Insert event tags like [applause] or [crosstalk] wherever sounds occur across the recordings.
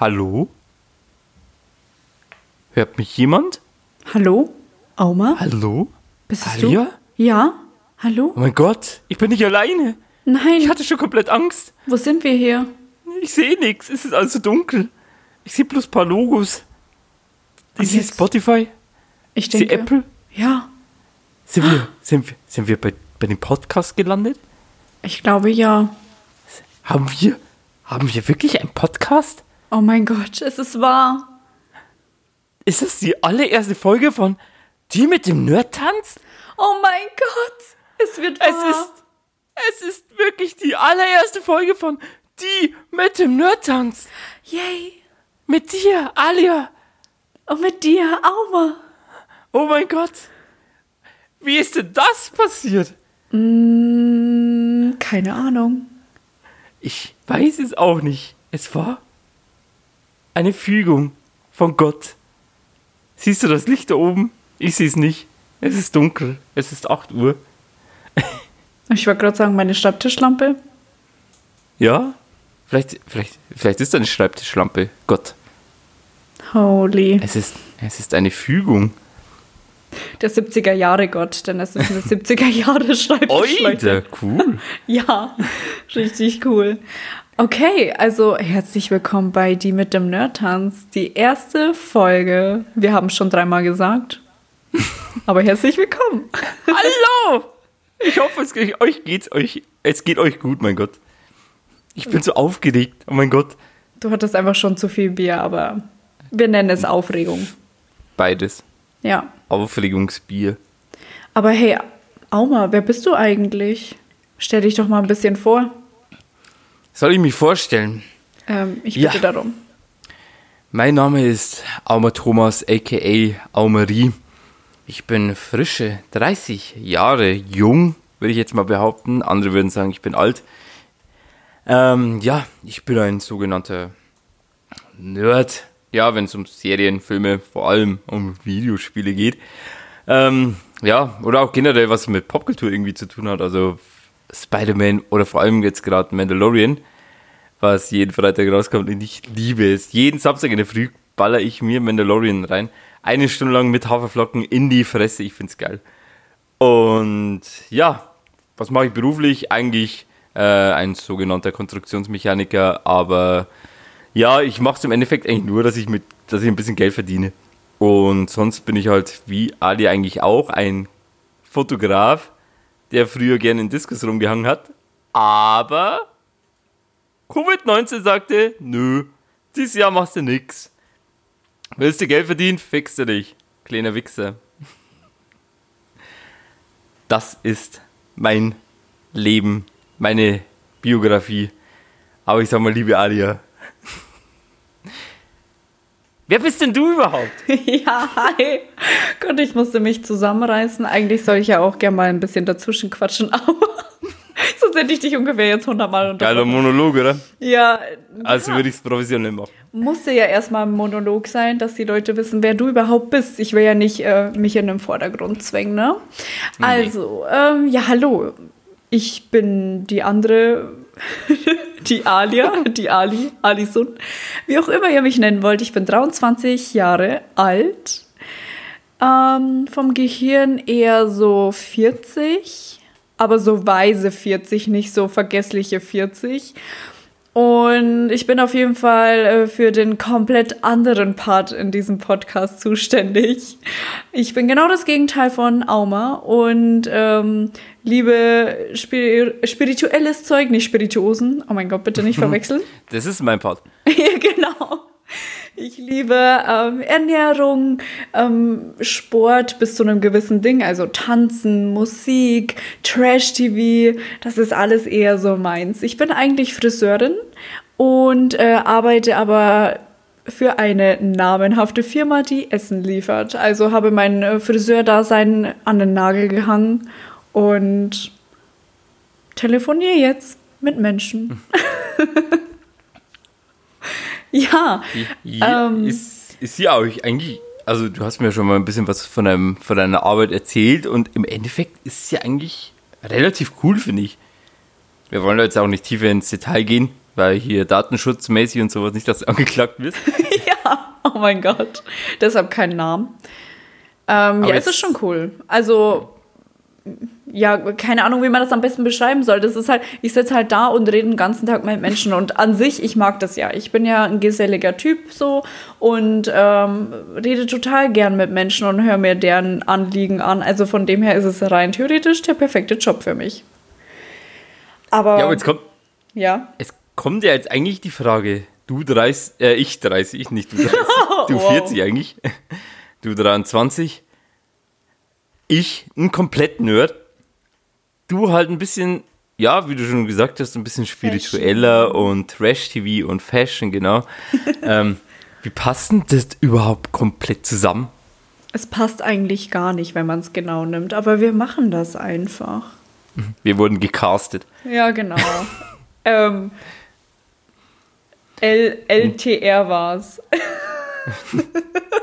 Hallo? Hört mich jemand? Hallo? Auma? Hallo? Bist Alia? du? Ja? Hallo? Oh mein Gott, ich bin nicht alleine. Nein, Ich hatte schon komplett Angst. wo sind wir hier? Ich sehe nichts. Es ist alles so dunkel. Ich sehe bloß ein paar Logos. Ist hier? Spotify? Ich Ist denke. Apple? Ja, Sind wir, sind wir, sind wir bei, bei dem Podcast gelandet? ich glaube ja. Haben wir, haben wir wirklich einen Podcast? Oh mein Gott, es ist wahr. Ist das die allererste Folge von Die mit dem Nerd-Tanz? Oh mein Gott, es wird wahr. Es ist, es ist wirklich die allererste Folge von Die mit dem Nerd-Tanz. Yay. Mit dir, Alia. Und mit dir, Auma. Oh mein Gott. Wie ist denn das passiert? Mm, keine Ahnung. Ich weiß es auch nicht. Es war eine Fügung von Gott. Siehst du das Licht da oben? Ich sehe es nicht. Es ist dunkel. Es ist 8 Uhr. [laughs] Ich wollte gerade sagen, meine Schreibtischlampe. Ja? Vielleicht, vielleicht, vielleicht ist da eine Schreibtischlampe. Gott. Holy. Es ist, es ist eine Fügung. Der 70er Jahre Gott, denn es ist eine 70er Jahre Schreibtischlampe. Oida, cool. [laughs] Ja, richtig cool. Okay, also herzlich willkommen bei Die mit dem Nerdtanz. Die erste Folge. Wir haben es schon dreimal gesagt. [laughs] Aber herzlich willkommen. Hallo! Ich hoffe, es geht, euch geht's euch. Es geht euch gut, mein Gott. Ich bin so aufgeregt. Oh mein Gott. Du hattest einfach schon zu viel Bier, aber wir nennen es Aufregung. Beides. Ja. Aufregungsbier. Aber hey, Auma, wer bist du eigentlich? Stell dich doch mal ein bisschen vor. Soll ich mich vorstellen? Ähm, ich Ja. bitte darum. Mein Name ist Auma Thomas, aka Aumarie. Ich bin frische 30 Jahre jung, würde ich jetzt mal behaupten. Andere würden sagen, ich bin alt. Ähm, ja, ich bin ein sogenannter Nerd. Ja, wenn es um Serien, Filme, vor allem um Videospiele geht. Ähm, ja, oder auch generell was mit Popkultur irgendwie zu tun hat. Also Spider-Man oder vor allem jetzt gerade Mandalorian was jeden Freitag rauskommt und ich liebe es. Jeden Samstag in der Früh baller ich mir Mandalorian rein. Eine Stunde lang mit Haferflocken in die Fresse. Ich find's geil. Und ja, was mache ich beruflich? Eigentlich äh, ein sogenannter Konstruktionsmechaniker, aber ja, ich mache es im Endeffekt eigentlich nur, dass ich mit, dass ich ein bisschen Geld verdiene. Und sonst bin ich halt wie Ali eigentlich auch ein Fotograf, der früher gerne in Diskus rumgehangen hat. Aber Covid-19 sagte, nö, dieses Jahr machst du nix. Willst du Geld verdienen, fix du dich, kleiner Wichser. Das ist mein Leben, meine Biografie. Aber ich sag mal, liebe Alia. Wer bist denn du überhaupt? [laughs] Ja, hi. Gott, ich musste mich zusammenreißen. Eigentlich soll ich ja auch gerne mal ein bisschen dazwischen quatschen, [laughs] aber sonst hätte ich dich ungefähr jetzt hundertmal Geiler unterbrochen. Monolog, oder? Ja, Also würde ich es professionell machen. musste ja erstmal ein Monolog sein, dass die Leute wissen, wer du überhaupt bist. Ich will ja nicht äh, mich in den Vordergrund zwängen, ne? Also, ähm, ja, hallo. Ich bin die andere, die Alia, die Ali, Alison, wie auch immer ihr mich nennen wollt. Ich bin 23 Jahre alt, ähm, vom Gehirn eher so 40, aber so weise 40, nicht so vergessliche 40. Und ich bin auf jeden Fall äh, für den komplett anderen Part in diesem Podcast zuständig. Ich bin genau das Gegenteil von Auma und ähm, liebe Spir spirituelles Zeug, nicht Spirituosen. Oh mein Gott, bitte nicht [laughs] verwechseln. Das ist mein Part. [laughs] ja, genau. Ich liebe ähm, Ernährung, ähm, Sport bis zu einem gewissen Ding, also Tanzen, Musik, Trash-TV, das ist alles eher so meins. Ich bin eigentlich Friseurin und äh, arbeite aber für eine namenhafte Firma, die Essen liefert. Also habe mein äh, Friseurdasein an den Nagel gehangen und telefoniere jetzt mit Menschen. [laughs] ja. Ja, Ähm. ist, ist ja auch eigentlich, also du hast mir schon mal ein bisschen was von, deinem, von deiner Arbeit erzählt und im Endeffekt ist es ja eigentlich relativ cool, finde ich. Wir wollen da jetzt auch nicht tiefer ins Detail gehen, weil hier datenschutzmäßig und sowas nicht, dass du angeklagt wirst. [laughs] ja, oh mein Gott. Deshalb keinen Namen. Ähm, ja, es ist schon cool. Also, ja, keine Ahnung, wie man das am besten beschreiben soll. Das ist halt, ich sitze halt da und rede den ganzen Tag mit Menschen und an sich, ich mag das ja. Ich bin ja ein geselliger Typ so und ähm, rede total gern mit Menschen und höre mir deren Anliegen an. Also von dem her ist es rein theoretisch der perfekte Job für mich. Aber. Ja, aber jetzt kommt. Ja. Es kommt ja jetzt eigentlich die Frage, du 30, äh, ich 30, nicht du 30, [laughs] du Wow. 40 eigentlich, du 23, ich ein komplett Nerd, du halt ein bisschen, ja, wie du schon gesagt hast, ein bisschen spiritueller und Trash-TV und Fashion, genau. [laughs] ähm, wie passt denn das überhaupt komplett zusammen? Es passt eigentlich gar nicht, wenn man es genau nimmt, aber wir machen das einfach. [laughs] Wir wurden gecastet. Ja, genau. [laughs] ähm, L LTR war's.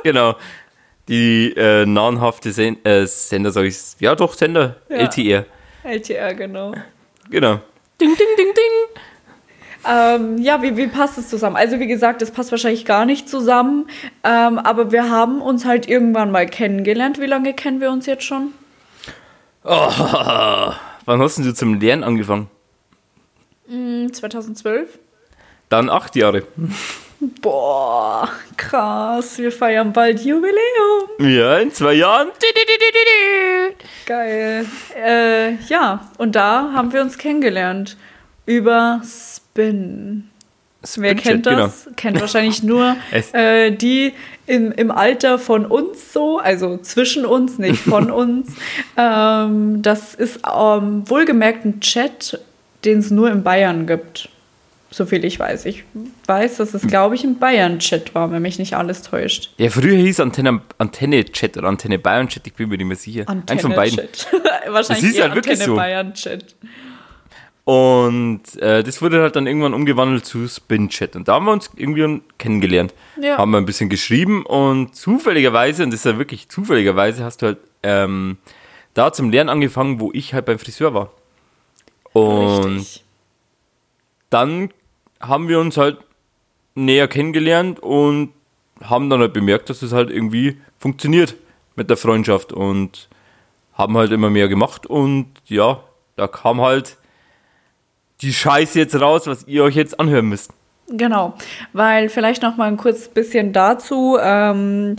Genau. Die äh, nahenhafte Sen äh, Sender, sag ich, ja doch, Sender, Ja. LTR. LTR, genau. Genau. Ding, ding, ding, ding. Ähm, ja, wie, wie passt es zusammen? Also wie gesagt, es passt wahrscheinlich gar nicht zusammen, ähm, aber wir haben uns halt irgendwann mal kennengelernt. Wie lange kennen wir uns jetzt schon? Oh, [laughs] wann hast denn du zum Lernen angefangen? Hm, 2012? Dann acht Jahre. Boah, krass, wir feiern bald Jubiläum. Ja, in zwei Jahren. Geil. Äh, ja, und da haben wir uns kennengelernt. Über Spin. Wer Spinjet, kennt das? Kennt wahrscheinlich nur [laughs] äh, die im, im Alter von uns so, also zwischen uns, nicht von [laughs] uns. Ähm, das ist ähm, wohlgemerkt ein Chat, den es nur in Bayern gibt. So viel ich weiß. Ich weiß, dass es, glaube ich, ein Bayern-Chat war, wenn mich nicht alles täuscht. Ja, früher hieß Antenne, Antenne Chat oder Antenne Bayern Chat, ich bin mir nicht mehr sicher. Eins von beiden. Chat. [laughs] Wahrscheinlich Das ist halt wirklich Antenne so. Bayern-Chat. Und äh, das wurde halt dann irgendwann umgewandelt zu Spin Chat. Und da haben wir uns irgendwie kennengelernt. Ja. Haben wir ein bisschen geschrieben und zufälligerweise, und das ist ja wirklich zufälligerweise, hast du halt ähm, da zum Lernen angefangen, wo ich halt beim Friseur war. Und Richtig. dann haben wir uns halt näher kennengelernt und haben dann halt bemerkt, dass es halt irgendwie funktioniert mit der Freundschaft und haben halt immer mehr gemacht und ja, da kam halt die Scheiße jetzt raus, was ihr euch jetzt anhören müsst. Genau, weil vielleicht noch mal ein kurz bisschen dazu. Ähm,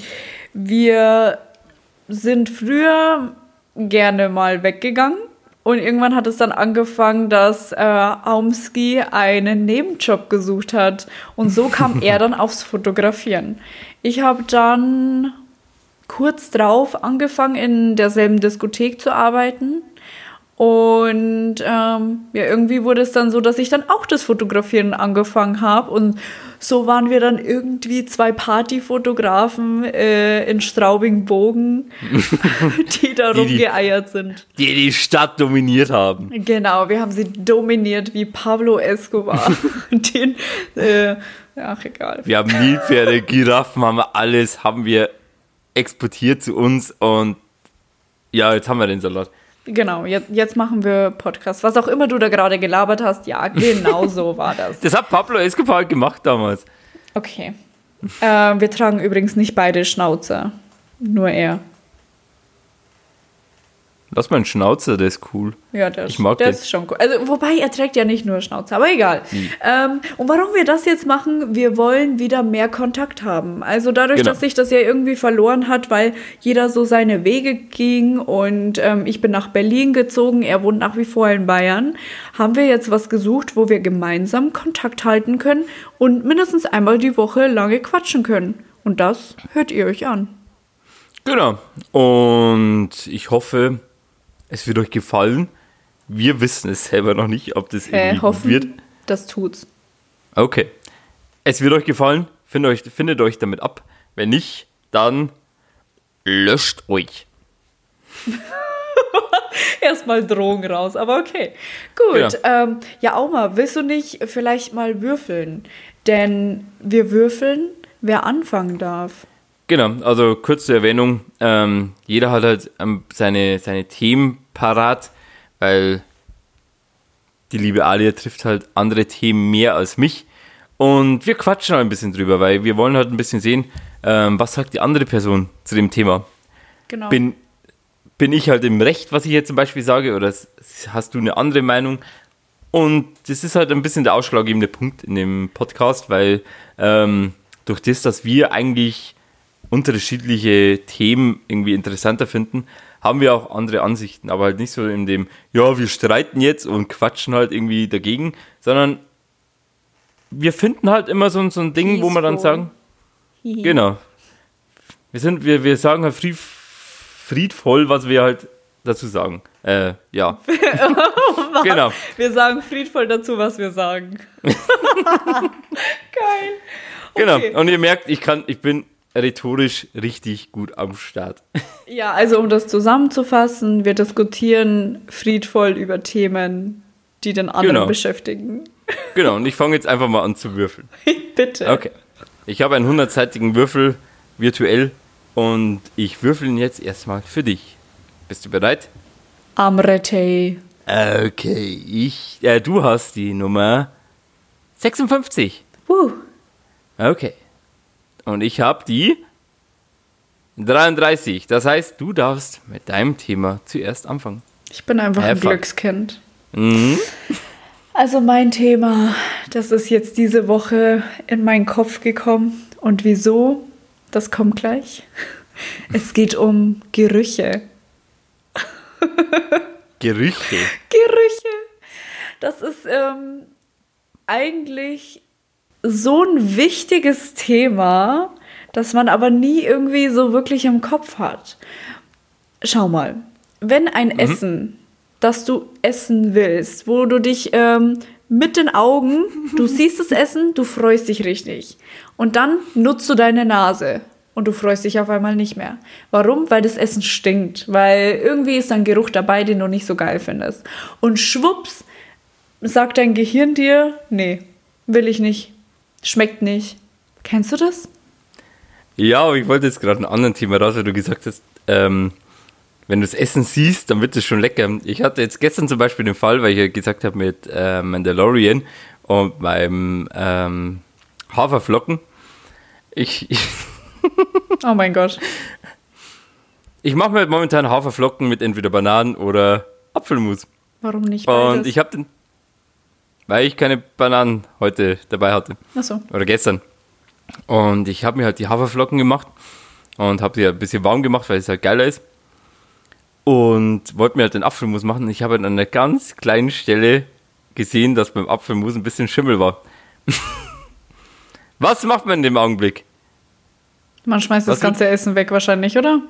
wir sind früher gerne mal weggegangen und irgendwann hat es dann angefangen, dass äh, Aumski einen Nebenjob gesucht hat und so kam er [laughs] dann aufs Fotografieren. Ich habe dann kurz drauf angefangen, in derselben Diskothek zu arbeiten. Und ähm, ja, irgendwie wurde es dann so, dass ich dann auch das Fotografieren angefangen habe. Und so waren wir dann irgendwie zwei Partyfotografen äh, in Straubing-Bogen, [laughs] die da Die, rumgeeiert sind. Die die Stadt dominiert haben. Genau, wir haben sie dominiert wie Pablo Escobar. [laughs] Den, äh, ach, egal. Wir haben Nilpferde, Giraffen, haben wir alles, haben wir exportiert zu uns und ja, jetzt haben wir den Salat. Genau, jetzt, jetzt machen wir Podcast. Was auch immer du da gerade gelabert hast, ja, genau so [laughs] war das. Das hat Pablo Escobar gemacht damals. Okay. Äh, wir tragen übrigens nicht beide Schnauzer. Nur er. Lass mal einen Schnauzer, der ist cool. Ja, der, Ich ist, mag der den. ist schon cool. Also, wobei, er trägt ja nicht nur Schnauzer, aber egal. Ähm, und warum wir das jetzt machen, wir wollen wieder mehr Kontakt haben. Also dadurch, Genau. dass sich das ja irgendwie verloren hat, weil jeder so seine Wege ging und ähm, ich bin nach Berlin gezogen, er wohnt nach wie vor in Bayern, haben wir jetzt was gesucht, wo wir gemeinsam Kontakt halten können und mindestens einmal die Woche lange quatschen können. Und das hört ihr euch an. Genau. Und ich hoffe, es wird euch gefallen. Wir wissen es selber noch nicht, ob das irgendwie Äh, hoffen, wird. das tut's. Okay. Es wird euch gefallen. Findet euch, findet euch damit ab. Wenn nicht, dann löscht euch. [laughs] Erstmal Drohung raus, aber okay. Gut. Ähm, ja, Auma, willst du nicht vielleicht mal würfeln? Denn wir würfeln, wer anfangen darf. Genau, also kurze Erwähnung. Ähm, jeder hat halt ähm, seine, seine Themen parat, weil die liebe Alia trifft halt andere Themen mehr als mich. Und wir quatschen halt ein bisschen drüber, weil wir wollen halt ein bisschen sehen, ähm, was sagt die andere Person zu dem Thema. Genau. Bin, bin ich halt im Recht, was ich jetzt zum Beispiel sage, oder hast du eine andere Meinung? Und das ist halt ein bisschen der ausschlaggebende Punkt in dem Podcast, weil ähm, durch das, dass wir eigentlich unterschiedliche Themen irgendwie interessanter finden, haben wir auch andere Ansichten, aber halt nicht so in dem, ja, wir streiten jetzt und quatschen halt irgendwie dagegen, sondern wir finden halt immer so, so ein Ding, Peaceful. wo wir dann sagen, genau, wir sind, wir, wir sagen halt fried, friedvoll, was wir halt dazu sagen. Äh, ja. [laughs] genau. Wir sagen friedvoll dazu, was wir sagen. [laughs] [laughs] Geil. Genau. Okay. Genau. Und ihr merkt, ich kann, ich bin rhetorisch richtig gut am Start. [laughs] Ja, also um das zusammenzufassen, wir diskutieren friedvoll über Themen, die den anderen genau. beschäftigen. [laughs] Genau, und ich fange jetzt einfach mal an zu würfeln. [laughs] Bitte. Okay. Ich habe einen hundertseitigen Würfel virtuell und ich würfel ihn jetzt erstmal für dich. Bist du bereit? Amrete. Okay, ich, äh, du hast die Nummer 56. Uh. Okay. Und ich habe die 33. Das heißt, du darfst mit deinem Thema zuerst anfangen. Ich bin einfach Have ein fun. Glückskind. Mhm. Also mein Thema, das ist jetzt diese Woche in meinen Kopf gekommen. Und wieso? Das kommt gleich. Es geht um Gerüche. [laughs] Gerüche. Gerüche. Das ist ähm, eigentlich so ein wichtiges Thema, das man aber nie irgendwie so wirklich im Kopf hat. Schau mal, wenn ein mhm. Essen, das du essen willst, wo du dich ähm, mit den Augen, du [laughs] siehst das Essen, du freust dich richtig. Und dann nutzt du deine Nase und du freust dich auf einmal nicht mehr. Warum? Weil das Essen stinkt. Weil irgendwie ist ein Geruch dabei, den du nicht so geil findest. Und schwupps sagt dein Gehirn dir, nee, will ich nicht. Schmeckt nicht. Kennst du das? Ja, aber ich wollte jetzt gerade ein anderes Thema raus, weil du gesagt hast, ähm, wenn du das Essen siehst, dann wird es schon lecker. Ich hatte jetzt gestern zum Beispiel den Fall, weil ich ja gesagt habe mit äh, Mandalorian und beim ähm, Haferflocken. Ich, ich [laughs] oh mein Gott. Ich mache mir momentan Haferflocken mit entweder Bananen oder Apfelmus. Warum nicht beides? Und ich habe den weil ich keine Bananen heute dabei hatte. Ach so. Oder gestern. Und ich habe mir halt die Haferflocken gemacht und habe die ein bisschen warm gemacht, weil es halt geiler ist. Und wollte mir halt den Apfelmus machen. Ich habe an einer ganz kleinen Stelle gesehen, dass beim Apfelmus ein bisschen Schimmel war. [laughs] Was macht man in dem Augenblick? Man schmeißt Was das ganze wird? Essen weg wahrscheinlich, oder?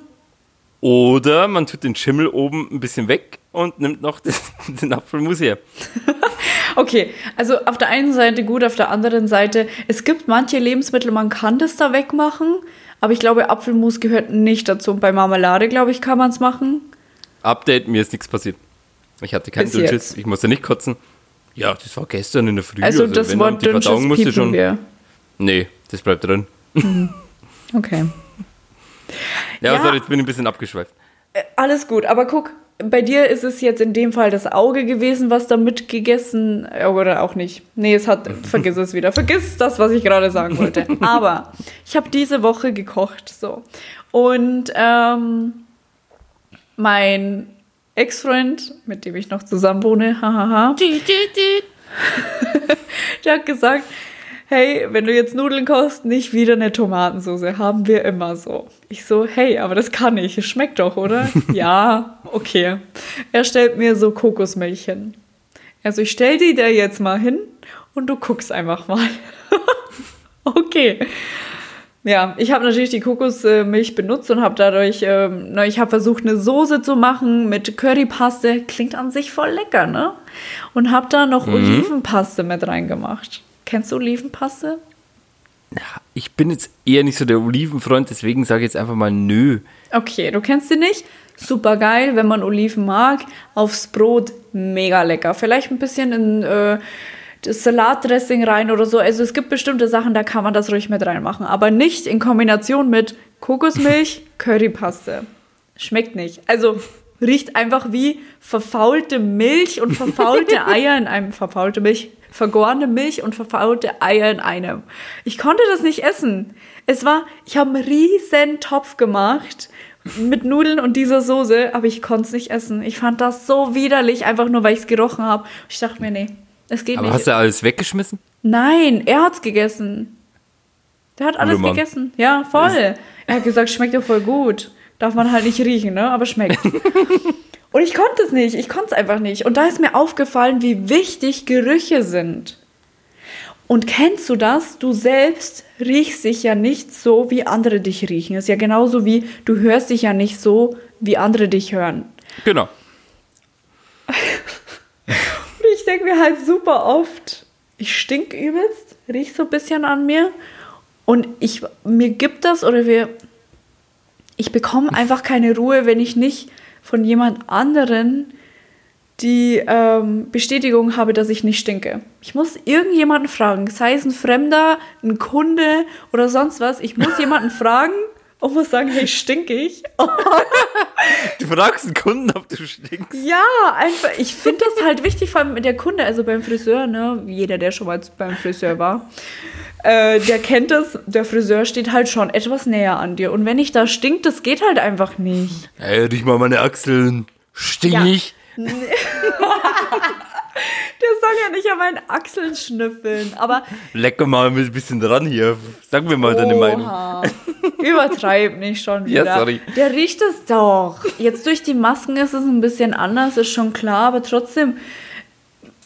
Oder man tut den Schimmel oben ein bisschen weg und nimmt noch das, [laughs] den Apfelmus her. [laughs] okay, also auf der einen Seite gut, auf der anderen Seite, es gibt manche Lebensmittel, man kann das da wegmachen, aber ich glaube, Apfelmus gehört nicht dazu. Und bei Marmelade, glaube ich, kann man es machen. Update, mir ist nichts passiert. Ich hatte keinen Dünnschiss, ich musste nicht kotzen. Ja, das war gestern in der Früh. Also, also das Wort Dünnschiss musste schon. Wir. Nee, das bleibt drin. Mhm. [laughs] Okay. Ja, ja. Sorry, jetzt bin ich ein bisschen abgeschweift. Äh, alles gut, aber guck, bei dir ist es jetzt in dem Fall das Auge gewesen, was da mitgegessen, äh, oder auch nicht. Nee, es hat, [laughs] vergiss es wieder, vergiss das, was ich gerade sagen wollte. Aber ich habe diese Woche gekocht, so. Und ähm, mein Ex-Freund, mit dem ich noch zusammen wohne, [laughs] hahaha, [laughs] der hat gesagt, hey, wenn du jetzt Nudeln kochst, nicht wieder eine Tomatensauce, haben wir immer so. Ich so, hey, aber das kann ich, es schmeckt doch, oder? [laughs] ja, okay. Er stellt mir so Kokosmilch hin. Also ich stell die da jetzt mal hin und du guckst einfach mal. [laughs] okay. Ja, ich habe natürlich die Kokosmilch benutzt und habe dadurch, ähm, ich habe versucht, eine Soße zu machen mit Currypaste. Klingt an sich voll lecker, ne? Und habe da noch mhm. Olivenpaste mit reingemacht. Kennst du Olivenpaste? Ich bin jetzt eher nicht so der Olivenfreund, deswegen sage ich jetzt einfach mal nö. Okay, du kennst sie nicht? Super geil, wenn man Oliven mag. Aufs Brot mega lecker. Vielleicht ein bisschen in äh, das Salatdressing rein oder so. Also es gibt bestimmte Sachen, da kann man das ruhig mit reinmachen. Aber nicht in Kombination mit Kokosmilch, [laughs] Currypaste. Schmeckt nicht. Also riecht einfach wie verfaulte Milch und verfaulte [laughs] Eier in einem verfaulte Milch, vergorene Milch und verfaulte Eier in einem. Ich konnte das nicht essen. Es war, ich habe einen riesen Topf gemacht mit Nudeln und dieser Soße, aber ich konnte es nicht essen. Ich fand das so widerlich, einfach nur weil ich es gerochen habe. Ich dachte mir, nee, es geht Aber nicht. hast du alles weggeschmissen? Nein, er hat's gegessen. Der hat alles gegessen. Ja, voll. Er hat gesagt, schmeckt ja voll gut. Darf man halt nicht riechen, ne? Aber schmeckt. [laughs] Und ich konnte es nicht. Ich konnte es einfach nicht. Und da ist mir aufgefallen, wie wichtig Gerüche sind. Und kennst du das? Du selbst riechst dich ja nicht so, wie andere dich riechen. ist ja genauso wie du hörst dich ja nicht so, wie andere dich hören. Genau. [laughs] Und ich denke mir halt super oft, ich stink übelst, riech so ein bisschen an mir und ich, mir gibt das oder wir, ich bekomme einfach keine Ruhe, wenn ich nicht von jemand anderen die ähm, Bestätigung habe, dass ich nicht stinke. Ich muss irgendjemanden fragen, sei es ein Fremder, ein Kunde oder sonst was. Ich muss [laughs] jemanden fragen und muss sagen, hey, stinke ich? Du fragst einen Kunden, ob du stinkst. Ja, einfach, ich finde das halt wichtig, vor allem mit der Kunde, also beim Friseur, ne, jeder, der schon mal beim Friseur war, äh, der kennt das, der Friseur steht halt schon etwas näher an dir. Und wenn ich da stinkt, das geht halt einfach nicht. Ey, riech mal meine Achseln. Stink Ja. [laughs] ich? Der soll ja nicht an meinen Achseln schnüffeln, aber Lecker mal ein bisschen dran hier. Sag mir mal deine Meinung. Oha. [laughs] Übertreib nicht schon Ja, wieder. sorry. Der riecht es doch. Jetzt durch die Masken ist es ein bisschen anders, ist schon klar, aber trotzdem,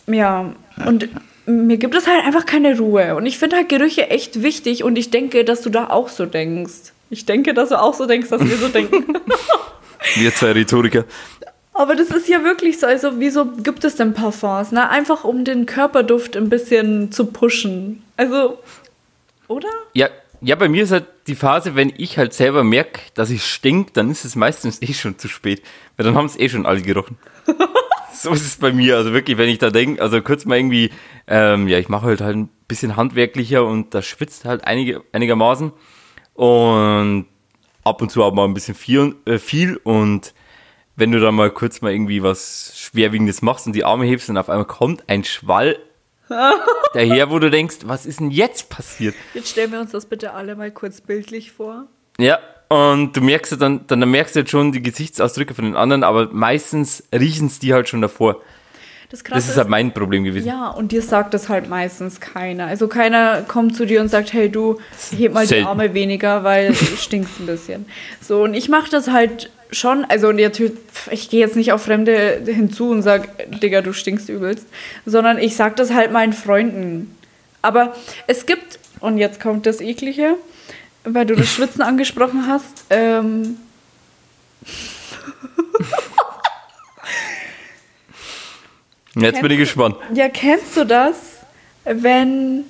ja, und mir gibt es halt einfach keine Ruhe. Und ich finde halt Gerüche echt wichtig und ich denke, dass du da auch so denkst. Ich denke, dass du auch so denkst, dass wir so denken. Wir zwei Rhetoriker. Aber das ist ja wirklich so. Also, wieso gibt es denn Parfums? Na, einfach um den Körperduft ein bisschen zu pushen. Also, oder? Ja, ja, bei mir ist halt die Phase, wenn ich halt selber merke, dass ich stink, dann ist es meistens eh schon zu spät. Weil dann haben es eh schon alle gerochen. [laughs] so ist es bei mir. Also wirklich, wenn ich da denke, also kurz mal irgendwie, ähm, ja, ich mache halt halt ein bisschen handwerklicher und da schwitzt halt einige, einigermaßen. Und ab und zu auch mal ein bisschen viel, äh, viel und wenn du dann mal kurz mal irgendwie was Schwerwiegendes machst und die Arme hebst und auf einmal kommt ein Schwall [laughs] daher, wo du denkst, was ist denn jetzt passiert? Jetzt stellen wir uns das bitte alle mal kurz bildlich vor. Ja, und du merkst ja dann, dann merkst du jetzt schon die Gesichtsausdrücke von den anderen, aber meistens riechen es die halt schon davor. Das, Krasse Das ist halt mein Problem gewesen. Ja, und dir sagt das halt meistens keiner. Also keiner kommt zu dir und sagt, hey du, heb mal die Selten. Arme weniger, weil [laughs] du stinkst ein bisschen. So, und ich mache das halt schon, also und natürlich, ich gehe jetzt nicht auf Fremde hinzu und sag, Digga, du stinkst übelst, sondern ich sag das halt meinen Freunden. Aber es gibt, und jetzt kommt das Eklige, weil du das [laughs] Schwitzen angesprochen hast, ähm, [laughs] Jetzt bin ich gespannt. Ja, kennst du das, wenn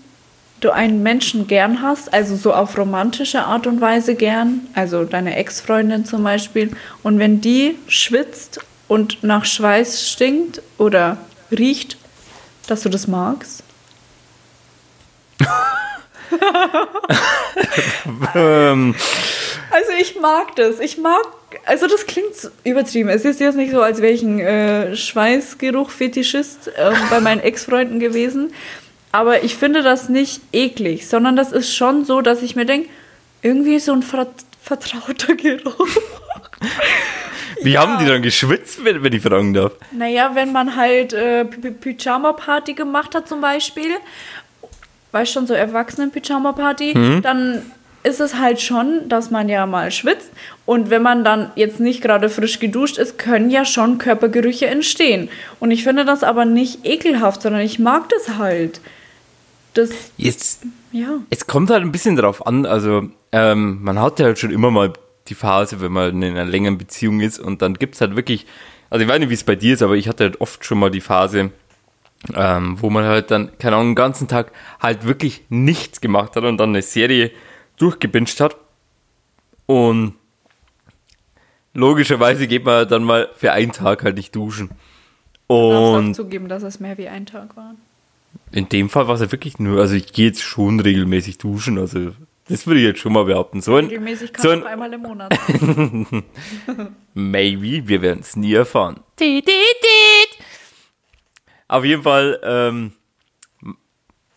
du einen Menschen gern hast, also so auf romantische Art und Weise gern, also deine Ex-Freundin zum Beispiel, und wenn die schwitzt und nach Schweiß stinkt oder riecht, dass du das magst? [laughs] Ähm, Also ich mag das. Ich mag, also das klingt übertrieben. Es ist jetzt nicht so, als wäre ich ein äh, Schweißgeruch-Fetischist äh, bei meinen [laughs] Ex-Freunden gewesen. Aber ich finde das nicht eklig, sondern das ist schon so, dass ich mir denke, irgendwie so ein ver vertrauter Geruch. wie haben die dann geschwitzt, wenn, wenn ich fragen darf? Naja, wenn man halt äh, Pyjama-Party gemacht hat zum Beispiel, weißt schon, so Erwachsenen-Pyjama-Party, dann ist es halt schon, dass man ja mal schwitzt. Und wenn man dann jetzt nicht gerade frisch geduscht ist, können ja schon Körpergerüche entstehen. Und ich finde das aber nicht ekelhaft, sondern ich mag das halt. Das, Jetzt, ja. es kommt halt ein bisschen drauf an, also ähm, man hat ja halt schon immer mal die Phase, wenn man in einer längeren Beziehung ist und dann gibt es halt wirklich, also ich weiß nicht, wie es bei dir ist, aber ich hatte halt oft schon mal die Phase, ähm, wo man halt dann, keine Ahnung, den ganzen Tag halt wirklich nichts gemacht hat und dann eine Serie durchgebinscht hat und logischerweise geht man dann mal für einen Tag halt nicht duschen. Und zugeben, dass es mehr wie ein Tag war. in dem Fall war es ja wirklich nur, also ich gehe jetzt schon regelmäßig duschen, also Das würde ich jetzt schon mal behaupten. So ein, Regelmäßig kann so ein einmal im Monat. [laughs] Maybe, wir werden es nie erfahren. Auf jeden Fall, ähm,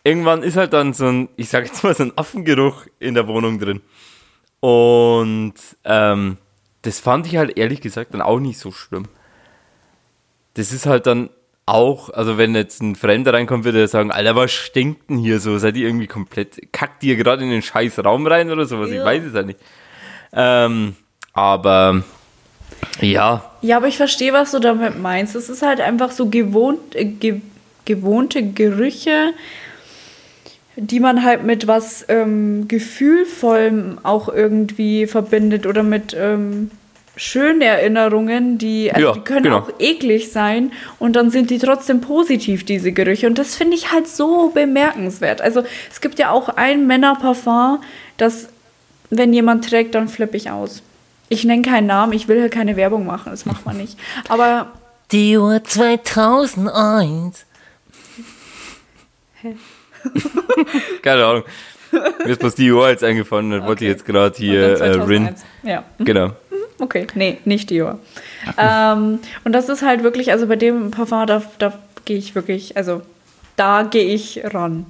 irgendwann ist halt dann so ein, ich sag jetzt mal, so ein Affengeruch in der Wohnung drin. Und ähm, das fand ich halt ehrlich gesagt dann auch nicht so schlimm. Das ist halt dann auch, also wenn jetzt ein Fremder reinkommt, würde er sagen, Alter, was stinkt denn hier so? Seid ihr irgendwie komplett, kackt ihr gerade in den scheiß Raum rein oder sowas? Ich Ja. weiß es halt nicht. Ähm, aber ja, Ja, aber ich verstehe, was du damit meinst. Es ist halt einfach so gewohnt, äh, ge gewohnte Gerüche, die man halt mit was ähm, Gefühlvollem auch irgendwie verbindet oder mit ähm, schönen Erinnerungen, die, also Ja, die können genau. auch eklig sein und dann sind die trotzdem positiv, diese Gerüche. Und das finde ich halt so bemerkenswert. Also es gibt ja auch ein Männerparfum, das, wenn jemand trägt, dann flippe ich aus. Ich nenne keinen Namen, ich will hier keine Werbung machen, das macht man nicht. Aber Dior 2001. [laughs] keine Ahnung. Mir ist bloß die Uhr jetzt eingefallen, dann wollte ich jetzt gerade hier äh, Rin. 2001. Ja. Genau. Okay, nee, nicht Dior. ähm, und das ist halt wirklich, also bei dem Parfum, da, da gehe ich wirklich, also da gehe ich ran.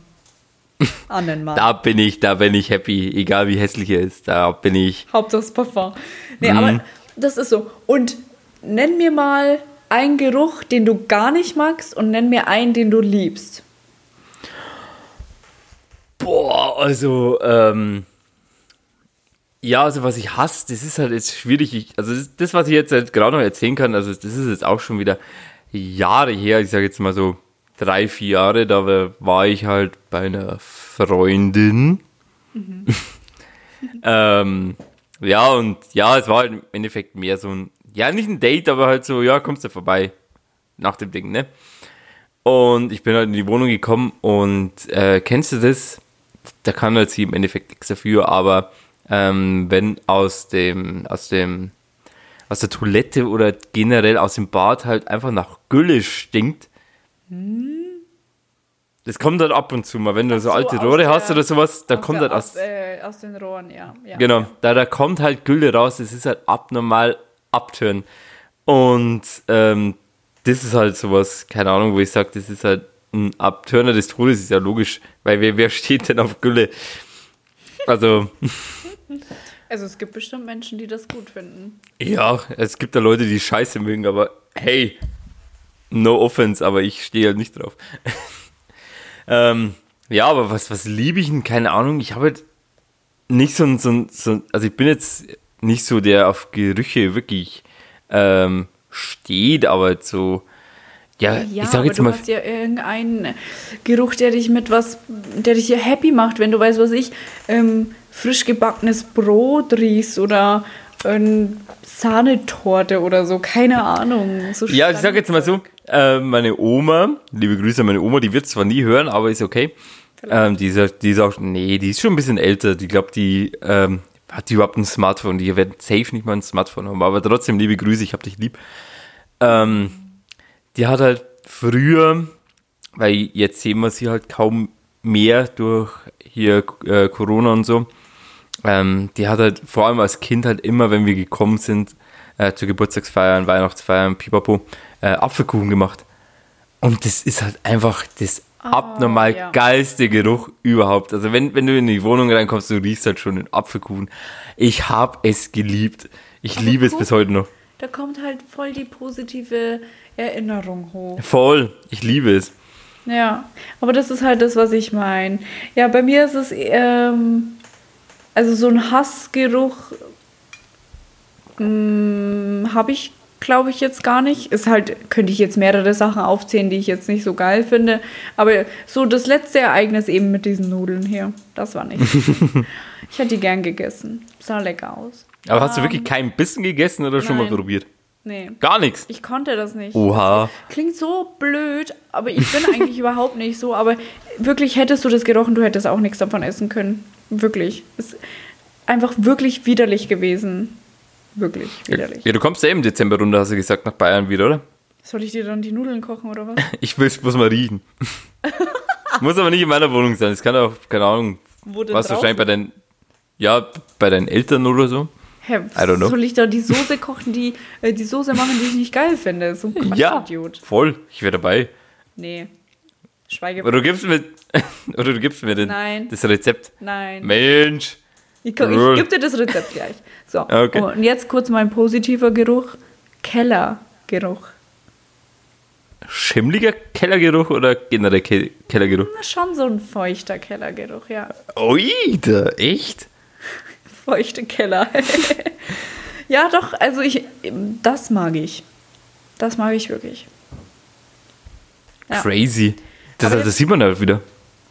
[laughs] An den Mann. Da bin ich, da bin ich happy, egal wie hässlich er ist. Da bin ich. Hauptsache das Parfum. Nee, Mhm. aber das ist so. Und nenn mir mal einen Geruch, den du gar nicht magst und nenn mir einen, den du liebst. Boah, also, ähm. Ja, also was ich hasse, das ist halt jetzt schwierig. Ich, also das, das, was ich jetzt halt gerade noch erzählen kann, also das ist jetzt auch schon wieder Jahre her. Ich sage jetzt mal so drei, vier Jahre. Da war- ich halt bei einer Freundin. [laughs] ähm, ja, und ja, es war halt im Endeffekt mehr so ein, ja, nicht ein Date, aber halt so, ja, kommst du vorbei nach dem Ding, ne? Und ich bin halt in die Wohnung gekommen und äh, kennst du das? Da kann halt sie im Endeffekt nichts dafür, aber ähm, wenn aus dem, aus dem, aus der Toilette oder generell aus dem Bad halt einfach nach Gülle stinkt, das kommt halt ab und zu mal, wenn du so, so, alte aus Rohre der- hast oder sowas, da Aus kommt der- halt aus, äh, aus den Rohren, ja. ja. Genau, da, da kommt halt Gülle raus, das ist halt abnormal abtören. Und ähm, das ist halt sowas, keine Ahnung, wo ich sage, das ist halt ein Abtörner des Todes, ist ja logisch, weil wer, wer steht denn auf Gülle? Also, [laughs] Also es gibt bestimmt Menschen, die das gut finden. ja, es gibt da Leute, die Scheiße mögen, aber hey, no offense, aber ich stehe halt nicht drauf. [laughs] ähm, ja, aber was, was liebe ich denn? Keine Ahnung, ich habe halt nicht so ein, so ein, so ein, also ich bin jetzt nicht so der auf Gerüche wirklich ähm, steht, aber so, ja, Ja, ich sag aber jetzt du mal, hast ja irgendeinen Geruch, der dich mit was, der dich hier happy macht, wenn du weißt, was ich, ähm, frisch gebackenes Brot riechst oder ähm, Sahnetorte oder so, keine Ahnung. So Ja, ich sag jetzt mal so, äh, meine Oma, liebe Grüße an meine Oma, die wird zwar nie hören, aber ist okay. Ähm, die, ist, die ist auch, nee, die ist schon ein bisschen älter. Die glaubt, die ähm, hat die überhaupt ein Smartphone. Die wird safe nicht mal ein Smartphone haben, aber trotzdem liebe Grüße, ich hab dich lieb. Ähm, die hat halt früher, weil jetzt sehen wir sie halt kaum mehr durch hier äh, Corona und so. Ähm, die hat halt vor allem als Kind halt immer, wenn wir gekommen sind, äh, zu Geburtstagsfeiern, Weihnachtsfeiern, pipapo, äh, Apfelkuchen gemacht. Und das ist halt einfach das abnormal ja. geilste Geruch überhaupt. Also wenn, wenn du in die Wohnung reinkommst, du riechst halt schon den Apfelkuchen. Ich hab es geliebt. Ich liebe es bis heute noch. Da kommt halt voll die positive Erinnerung hoch. Voll. Ich liebe es. Ja, aber das ist halt das, was ich meine. Ja, bei mir ist es, ähm, also so ein Hassgeruch habe ich, glaube ich, jetzt gar nicht. Ist halt, könnte ich jetzt mehrere Sachen aufzählen, die ich jetzt nicht so geil finde. Aber so das letzte Ereignis eben mit diesen Nudeln hier, das war nicht. [laughs] ich hätte die gern gegessen. Sah lecker aus. Aber hast du wirklich keinen Bissen gegessen oder schon mal probiert? Nee. Gar nichts. Ich konnte das nicht. Oha. Klingt so blöd, aber ich bin [laughs] eigentlich überhaupt nicht so. Aber wirklich hättest du das gerochen, du hättest auch nichts davon essen können. Wirklich. Ist einfach wirklich widerlich gewesen. Wirklich widerlich. Ja, du kommst ja im Dezember runter, hast du gesagt, nach Bayern wieder, oder? Soll ich dir dann die Nudeln kochen oder was? [laughs] Ich will es bloß mal riechen. [laughs] Muss aber nicht in meiner Wohnung sein. Es kann auch, keine Ahnung, was wahrscheinlich bei deinen. Ja, bei deinen Eltern oder so. Hä, I don't know. soll ich da die Soße kochen, die, äh, die Soße machen, die ich nicht geil finde? So ein [laughs] Ja, Quatsch-Idiot. voll. Ich wäre dabei. Nee. Schweige. Oder du gibst mir, [laughs] oder du gibst mir den, Nein. das Rezept. Nein. Mensch. Ich, ich gebe dir das Rezept gleich. So. [laughs] Okay. Und jetzt kurz mein positiver Geruch. Kellergeruch. Schimmliger Kellergeruch oder generell Ke Kellergeruch? Na, Schon so ein feuchter Kellergeruch, ja. Ui, da, echt? [laughs] Feuchte Keller. ja, doch, also ich, das mag ich. Das mag ich wirklich. Ja. Crazy. Das, das sieht man halt wieder.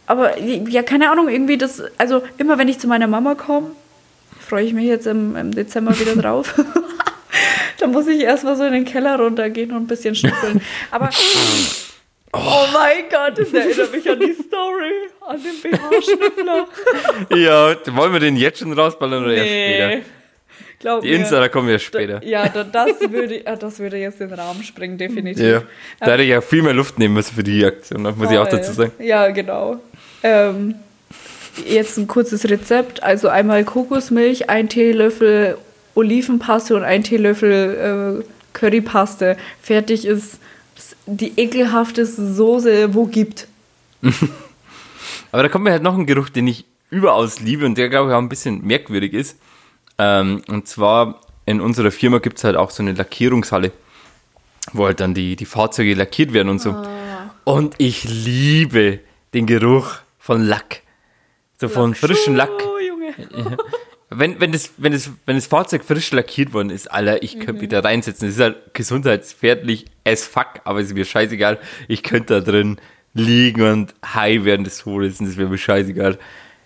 Aber ja, keine Ahnung, irgendwie das, also immer wenn ich zu meiner Mama komme, freue ich mich jetzt im, im Dezember wieder [laughs] drauf. [laughs] da muss ich erstmal so in den Keller runtergehen und ein bisschen schnüffeln. Aber, [laughs] oh mein Gott, das erinnert mich an die Story, an den BH-Schnüffler. Ja, wollen wir den jetzt schon rausballern oder erst später? Glaub Die mir, Insider kommen ja später. Da, ja, da, das, würde, ah, das würde jetzt den Rahmen sprengen, definitiv. Ja. Da hätte ich ja viel mehr Luft nehmen müssen für die Aktion, das muss ich auch dazu sagen. Ja, genau. Ähm, jetzt ein kurzes Rezept. Also einmal Kokosmilch, ein Teelöffel Olivenpaste und ein Teelöffel äh, Currypaste. Fertig ist die ekelhafteste Soße, wo gibt. [laughs] Aber da kommt mir halt noch ein Geruch, den ich überaus liebe und der, glaube ich, auch ein bisschen merkwürdig ist. Ähm, und zwar in unserer Firma gibt es halt auch so eine Lackierungshalle, wo halt dann die, die Fahrzeuge lackiert werden und so. Ah. Und ich liebe den Geruch von Lack. So von frischem Lack. Oh, Junge. [laughs] Wenn, wenn, das, wenn, das, wenn das Fahrzeug frisch lackiert worden ist, Alter, ich könnte Mhm. mich da reinsetzen. Das ist halt gesundheitsfährlich as fuck, aber es ist mir scheißegal. Ich könnte da drin liegen und high während des Todes und das wäre mir scheißegal.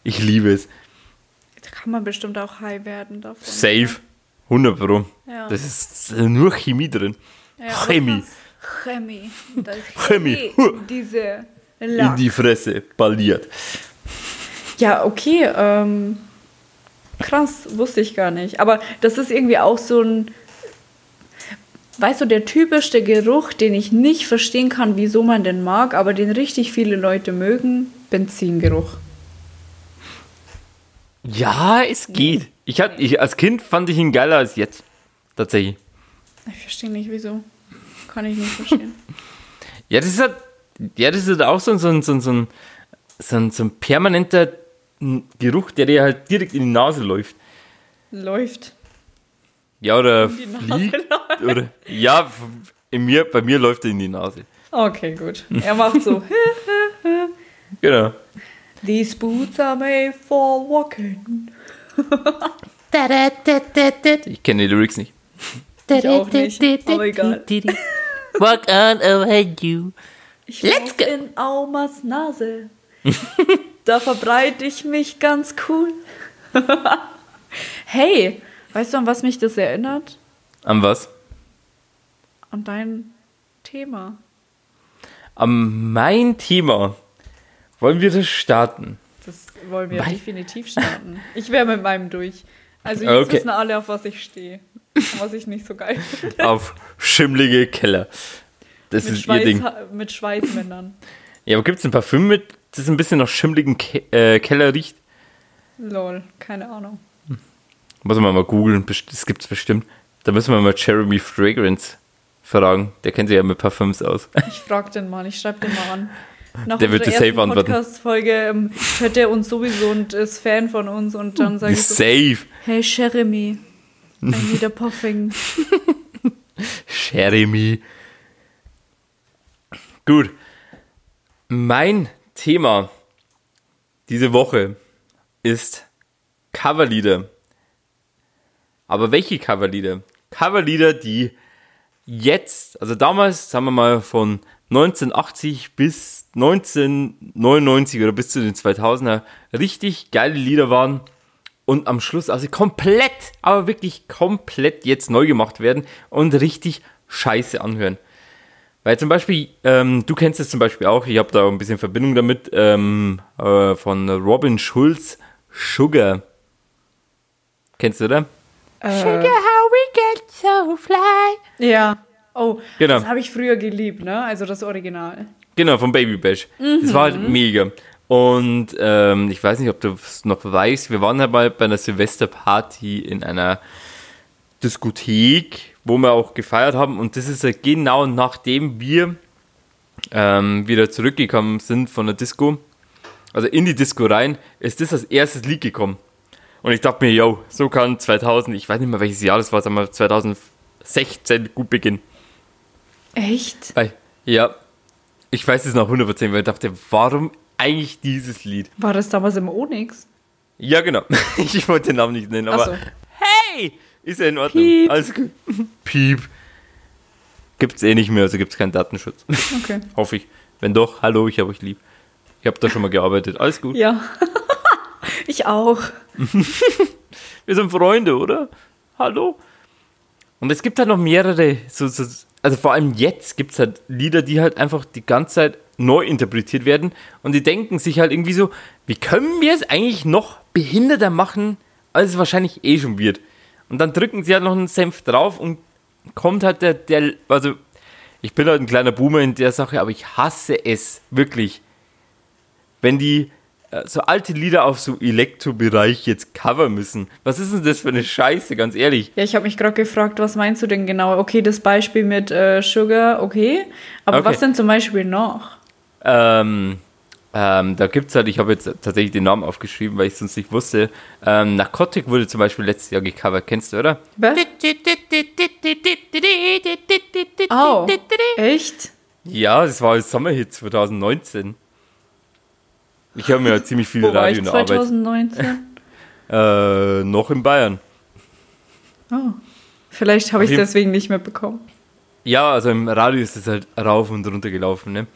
Ich liebe es. Kann man bestimmt auch high werden davon. Safe. 100 Pro. Ja. Das ist nur Chemie drin. Ja, Chemie. Chemie. Da ist Chemie. Diese In Lack. die Fresse. Balliert. Ja, okay. Ähm, krass, wusste ich gar nicht. Aber das ist irgendwie auch so ein, weißt du, der typischste Geruch, den ich nicht verstehen kann, wieso man den mag, aber den richtig viele Leute mögen, Benzingeruch. Ja, es geht. Ich hat, ich, als Kind fand ich ihn geiler als jetzt. Tatsächlich. Ich verstehe nicht, wieso. Kann ich nicht verstehen. [laughs] Ja, das ist halt, ja, das ist halt auch so ein, so ein, so ein, so ein, so ein, so ein permanenter Geruch, der dir halt direkt in die Nase läuft. Läuft. Ja, oder die Nase fliegt. [laughs] läuft. Oder, ja, in mir, bei mir läuft er in die Nase. Okay, gut. Er macht so. [laughs] Genau. These boots are made for walking. [laughs] Ich kenne die Lyrics nicht. da, Ich auch nicht, aber egal. Walk on over you. Ich Let's go. in Aumas Nase. [laughs] da verbreite ich mich ganz cool. [laughs] hey, weißt du, an was mich das erinnert? An was? An dein Thema. An mein Thema. Wollen wir das starten? Das wollen wir Weil- definitiv starten. Ich wäre mit meinem durch. Also jetzt Okay. wissen alle, auf was ich stehe. Was ich nicht so geil finde. Auf schimmlige Keller. Das Mit, ist ihr Ding. Mit Schweißmännern. Ja, aber gibt es ein Parfüm mit, das ein bisschen nach schimmligen Ke äh, Keller riecht? Lol, keine Ahnung. Muss man mal googeln, das gibt's bestimmt. Da müssen wir mal Jeremy Fragrance fragen. Der kennt sich ja mit Parfüms aus. Ich frag den mal, ich schreib den mal an. Nach Der wird dir safe antworten. Podcast-Folge ähm, hört er uns sowieso und ist Fan von uns und dann sage ich so, Safe. hey Jeremy, I [laughs] need a puffing. Jeremy. Gut. Mein Thema diese Woche ist Coverlieder. Aber welche Coverlieder? Coverlieder, die jetzt, also damals, sagen wir mal von 1980 bis 1999 oder bis zu den 2000er, richtig geile Lieder waren und am Schluss also komplett, aber wirklich komplett jetzt neu gemacht werden und richtig scheiße anhören. Weil zum Beispiel, ähm, du kennst es zum Beispiel auch, ich habe da ein bisschen Verbindung damit, ähm, äh, von Robin Schulz, Sugar. Kennst du, oder? Sugar, how we get so fly. Ja. Oh, Genau. das habe ich früher geliebt, ne? Also das Original. Genau, von Baby Bash. Das war halt mega. Und ähm, ich weiß nicht, ob du es noch weißt, wir waren ja mal bei einer Silvesterparty in einer Diskothek, wo wir auch gefeiert haben. Und das ist ja genau nachdem wir ähm, wieder zurückgekommen sind von der Disco, also in die Disco rein, ist das als erstes Lied gekommen. Und ich dachte mir, yo, so kann 2000, ich weiß nicht mehr welches Jahr das war, sagen wir 2016 gut beginnen. Echt? Weil, ja, ich weiß es noch 100%, weil ich dachte, warum eigentlich dieses Lied? War das damals im Onyx? Ja, genau. [laughs] Ich wollte den Namen nicht nennen, aber so. hey, ist ja in Ordnung. Piep. Alles gut. Piep. Gibt's eh nicht mehr, also gibt's keinen Datenschutz. Okay. [laughs] Hoffe ich. Wenn doch, hallo, ich habe euch lieb. Ich habe da schon mal gearbeitet. Alles gut. Ja. [laughs] ich auch. Wir sind Freunde, oder? Hallo? Und es gibt halt noch mehrere, so, so, also vor allem jetzt gibt es halt Lieder, die halt einfach die ganze Zeit neu interpretiert werden und die denken sich halt irgendwie so, wie können wir es eigentlich noch behinderter machen, als es wahrscheinlich eh schon wird. Und dann drücken sie halt noch einen Senf drauf und kommt halt der, der, also ich bin halt ein kleiner Boomer in der Sache, aber ich hasse es wirklich, wenn die so alte Lieder auf so Elektro-Bereich jetzt covern müssen. Was ist denn das für eine Scheiße, ganz ehrlich? Ja, ich habe mich gerade gefragt, was meinst du denn genau? Okay, das Beispiel mit äh, Sugar, okay. Aber Okay. was denn zum Beispiel noch? Ähm, ähm, da gibt es halt, ich habe jetzt tatsächlich den Namen aufgeschrieben, weil ich sonst nicht wusste. Ähm, Narcotic wurde zum Beispiel letztes Jahr gecovert, kennst du, oder? Was? Oh, echt? Ja, das war das Sommerhit 2019. Ich höre mir halt ziemlich viel Wo war Radio in der Arbeit. 2019? [laughs] Äh, noch in Bayern. Oh. Vielleicht habe ich es deswegen nicht mitbekommen. Ja, also im Radio ist es halt rauf und runter gelaufen, ne?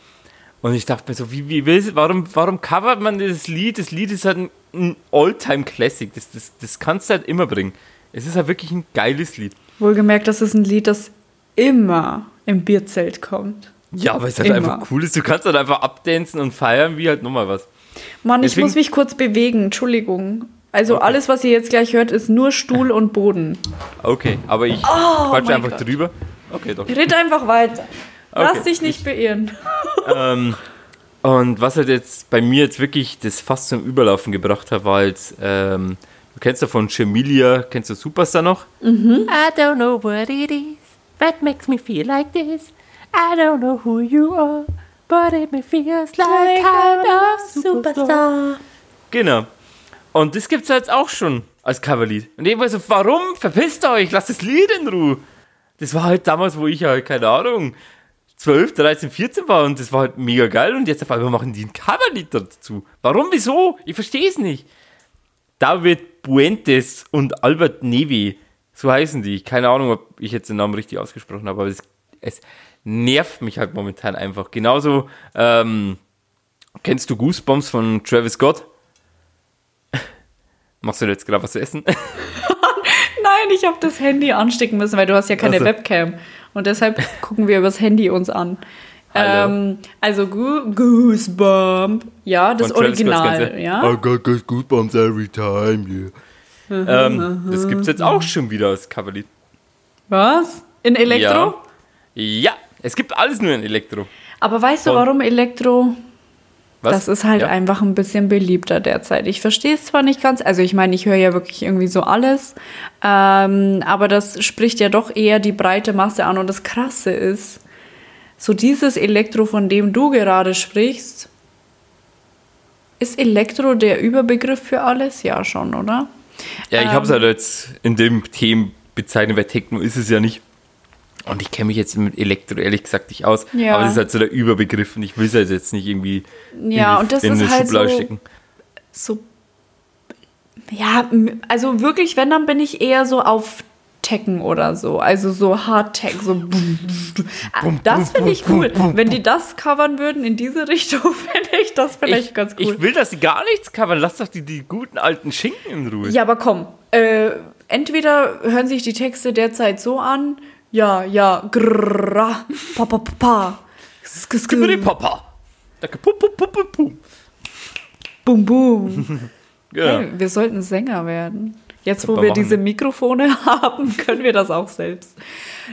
Und ich dachte mir so, wie, wie will, warum, warum covert man das Lied? Das Lied ist halt ein, ein All-Time-Classic. Das, das, das kannst du halt immer bringen. Es ist halt wirklich ein geiles Lied. Wohlgemerkt, das ist ein Lied, das immer im Bierzelt kommt. Ja, weil es halt Immer. einfach cool ist. Du kannst halt einfach abdancen und feiern wie halt nochmal was. Mann, ich Deswegen- muss mich kurz bewegen, Entschuldigung. Also Okay. alles, was ihr jetzt gleich hört, ist nur Stuhl und Boden. Okay, aber ich Oh quatsche einfach Gott. drüber. Okay, doch. Red einfach weiter. Lass Okay. dich nicht beirren. [laughs] ähm, und was halt jetzt bei mir jetzt wirklich das fast zum Überlaufen gebracht hat, war jetzt, ähm, du kennst ja von Chemilia, kennst du Superstar noch? I don't know what it is that makes me feel like this. I don't know who you are, but it me feels like kind of superstar. Genau. Und das gibt's jetzt auch schon als Coverlied. Und ich war so, warum? Verpisst euch, lasst das Lied in Ruhe. Das war halt damals, wo ich halt, keine Ahnung, 12, 13, 14 war und das war halt mega geil und jetzt auf einmal machen die ein Coverlied dazu. Warum, wieso? Ich verstehe es nicht. David Buentes und Albert Nevi, so heißen die. Keine Ahnung, ob ich jetzt den Namen richtig ausgesprochen habe, aber es, es nervt mich halt momentan einfach. Genauso, ähm, kennst du Goosebumps von Travis Scott? [laughs] Machst du jetzt gerade was zu essen? [laughs] Nein, ich habe das Handy anstecken müssen, weil du hast ja keine Ach so. Webcam. Und deshalb gucken wir übers Handy uns an. Ähm, also Go Goosebump, ja, das Von Original, ja. I got goosebumps every time, yeah. ähm, das gibt's jetzt auch schon wieder als Coverlied. Was? In Elektro? Ja, es gibt alles nur in Elektro. Aber weißt du, warum Elektro? Was? Das ist halt ja. einfach ein bisschen beliebter derzeit. Ich verstehe es zwar nicht ganz, also ich meine, ich höre ja wirklich irgendwie so alles, ähm, aber das spricht ja doch eher die breite Masse an. Und das Krasse ist, so dieses Elektro, von dem du gerade sprichst, ist Elektro der Überbegriff für alles? Ja, schon, oder? Ja, ich Ähm. habe es halt jetzt in dem Themen bezeichnet, weil Techno ist es ja nicht. Und ich kenne mich jetzt mit Elektro ehrlich gesagt nicht aus. Ja. Aber das ist halt so der Überbegriff und ich will es halt jetzt nicht irgendwie Ja, in, und das in ist eine halt Schublade so- stecken. so. Ja, also wirklich, wenn, dann bin ich eher so auf Tekken oder so. Also so Hard-Tech, so. Ah, Das finde ich cool. Wenn die das covern würden in diese [laughs] Richtung, finde ich das vielleicht Ich, ganz cool. ich will, dass sie gar nichts covern. Lass doch die, die guten alten Schinken in Ruhe. ja, aber komm. Äh, entweder hören sich die Texte derzeit so an. Ja, ja, grrra, pa, pa, pa, pa. sk, sk, Skibbidi Papa. Pum, pum, pum, pum, pum. Bum, bum. Ja. Hey, wir sollten Sänger werden. Jetzt, wo wir diese Mikrofone [laughs] haben, können wir das auch selbst.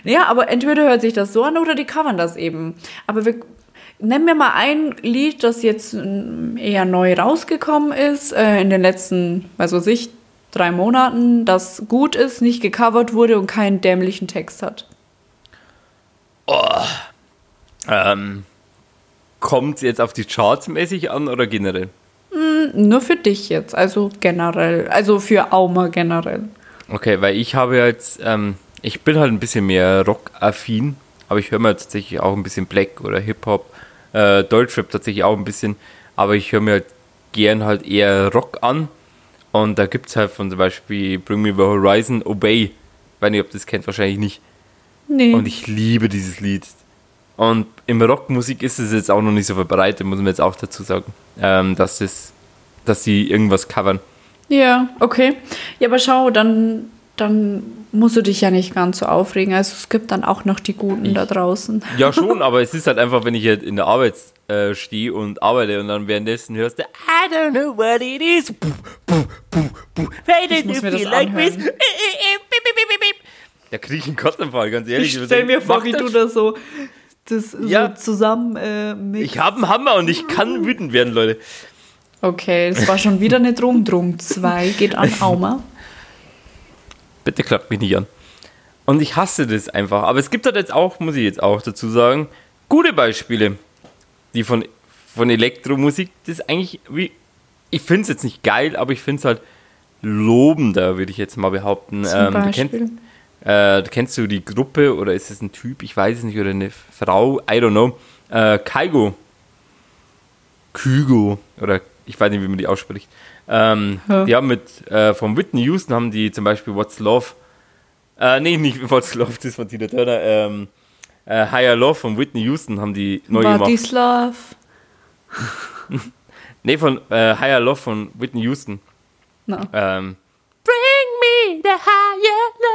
Ja, aber entweder hört sich das so an oder die covern das eben. Aber wir, nenn mir mal ein Lied, das jetzt eher neu rausgekommen ist, äh, in den letzten, was weiß ich, drei Monaten, das gut ist, nicht gecovert wurde und keinen dämlichen Text hat. Ähm, kommt jetzt auf die Charts mäßig an oder generell? Nur für dich jetzt, also generell, also für Auma generell. Okay, weil ich habe jetzt, ähm, ich bin halt ein bisschen mehr Rock-affin, aber ich höre mir tatsächlich auch ein bisschen Black oder Hip-Hop, äh, Deutschrap tatsächlich auch ein bisschen, aber ich höre mir halt gern halt eher Rock an und da gibt es halt von zum Beispiel Bring Me The Horizon, Obey, weiß nicht, ob das kennt, wahrscheinlich nicht. Nee. Und ich liebe dieses Lied. Und im Rockmusik ist es jetzt auch noch nicht so verbreitet, muss man jetzt auch dazu sagen, ähm, dass das, dass sie irgendwas covern. Ja, okay. Ja, aber schau, dann, dann musst du dich ja nicht ganz so aufregen. Also es gibt dann auch noch die Guten da draußen. [laughs] Ja, schon, [laughs] aber es ist halt einfach, wenn ich halt in der Arbeit äh, stehe und arbeite und dann währenddessen hörst du, I don't know what it is. Puh, puh, puh, puh. Why muss you mir das feel like this? Da kriege ich einen Kotzenfall, ganz ehrlich. Ich stell mir vor, wie das du das so, das Ja. so zusammen äh, mit. Ich habe einen Hammer und ich kann wütend werden, Leute. Okay, das war schon wieder eine Drum. Drum 2 geht an Auma. [laughs] Bitte klappt mich nicht an. Und ich hasse das einfach. Aber es gibt halt jetzt auch, muss ich jetzt auch dazu sagen, gute Beispiele, die von, von Elektromusik, das ist eigentlich wie, ich finde es jetzt nicht geil, aber ich finde es halt lobender, würde ich jetzt mal behaupten. Zum Ähm, du, Beispiel. kennst, äh, kennst du die Gruppe oder ist es ein Typ, ich weiß es nicht, oder eine Frau, I don't know, äh, Kaigo. Kygo, oder ich weiß nicht, wie man die ausspricht. Ähm, Ja. Die haben mit, äh, von Whitney Houston haben die zum Beispiel What's Love, äh, nee, nicht [laughs] What's Love, das ist von Tina Turner, ähm, äh, Higher Love von Whitney Houston haben die neu gemacht. Vladislav. [laughs] Nee, von äh, Higher Love von Whitney Houston. Na. Ähm, Bring me the higher love.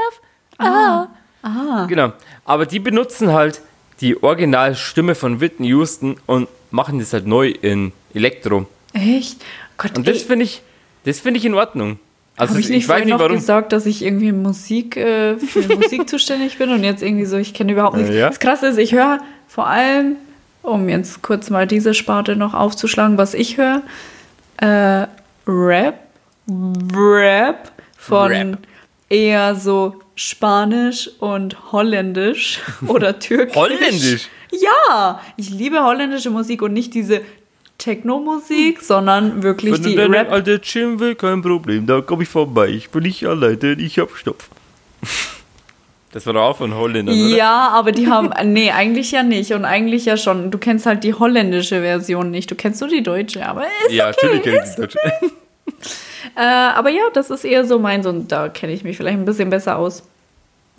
Oh. Genau. Aber die benutzen halt die Originalstimme von Whitney Houston und machen das halt neu in Elektro. Echt? Gott, Und das finde ich, das finde ich in Ordnung. Also habe ich nicht ich weiß nicht noch warum. gesagt, dass ich irgendwie Musik äh, für [laughs] Musik zuständig bin und jetzt irgendwie so, ich kenne überhaupt nichts. Äh, ja. Das Krasse ist, ich höre vor allem, um jetzt kurz mal diese Sparte noch aufzuschlagen, was ich höre, äh, Rap, Rap von Rap. Eher so Spanisch und Holländisch [laughs] oder Türkisch. Holländisch? Ja, ich liebe holländische Musik und nicht diese Techno-Musik, sondern wirklich Wenn die Rap. alte chillen will, kein Problem, da komme ich vorbei. Ich bin nicht alleine, denn ich hab Stopf. Das war doch auch von Holländern, oder? Ja, aber die haben, [laughs] nee, eigentlich ja nicht und eigentlich ja schon. Du kennst halt die holländische Version nicht. Du kennst nur die deutsche, aber ist Ja, okay. natürlich kenne ich die Deutsche. Äh, aber ja, das ist eher so meins und da kenne ich mich vielleicht ein bisschen besser aus.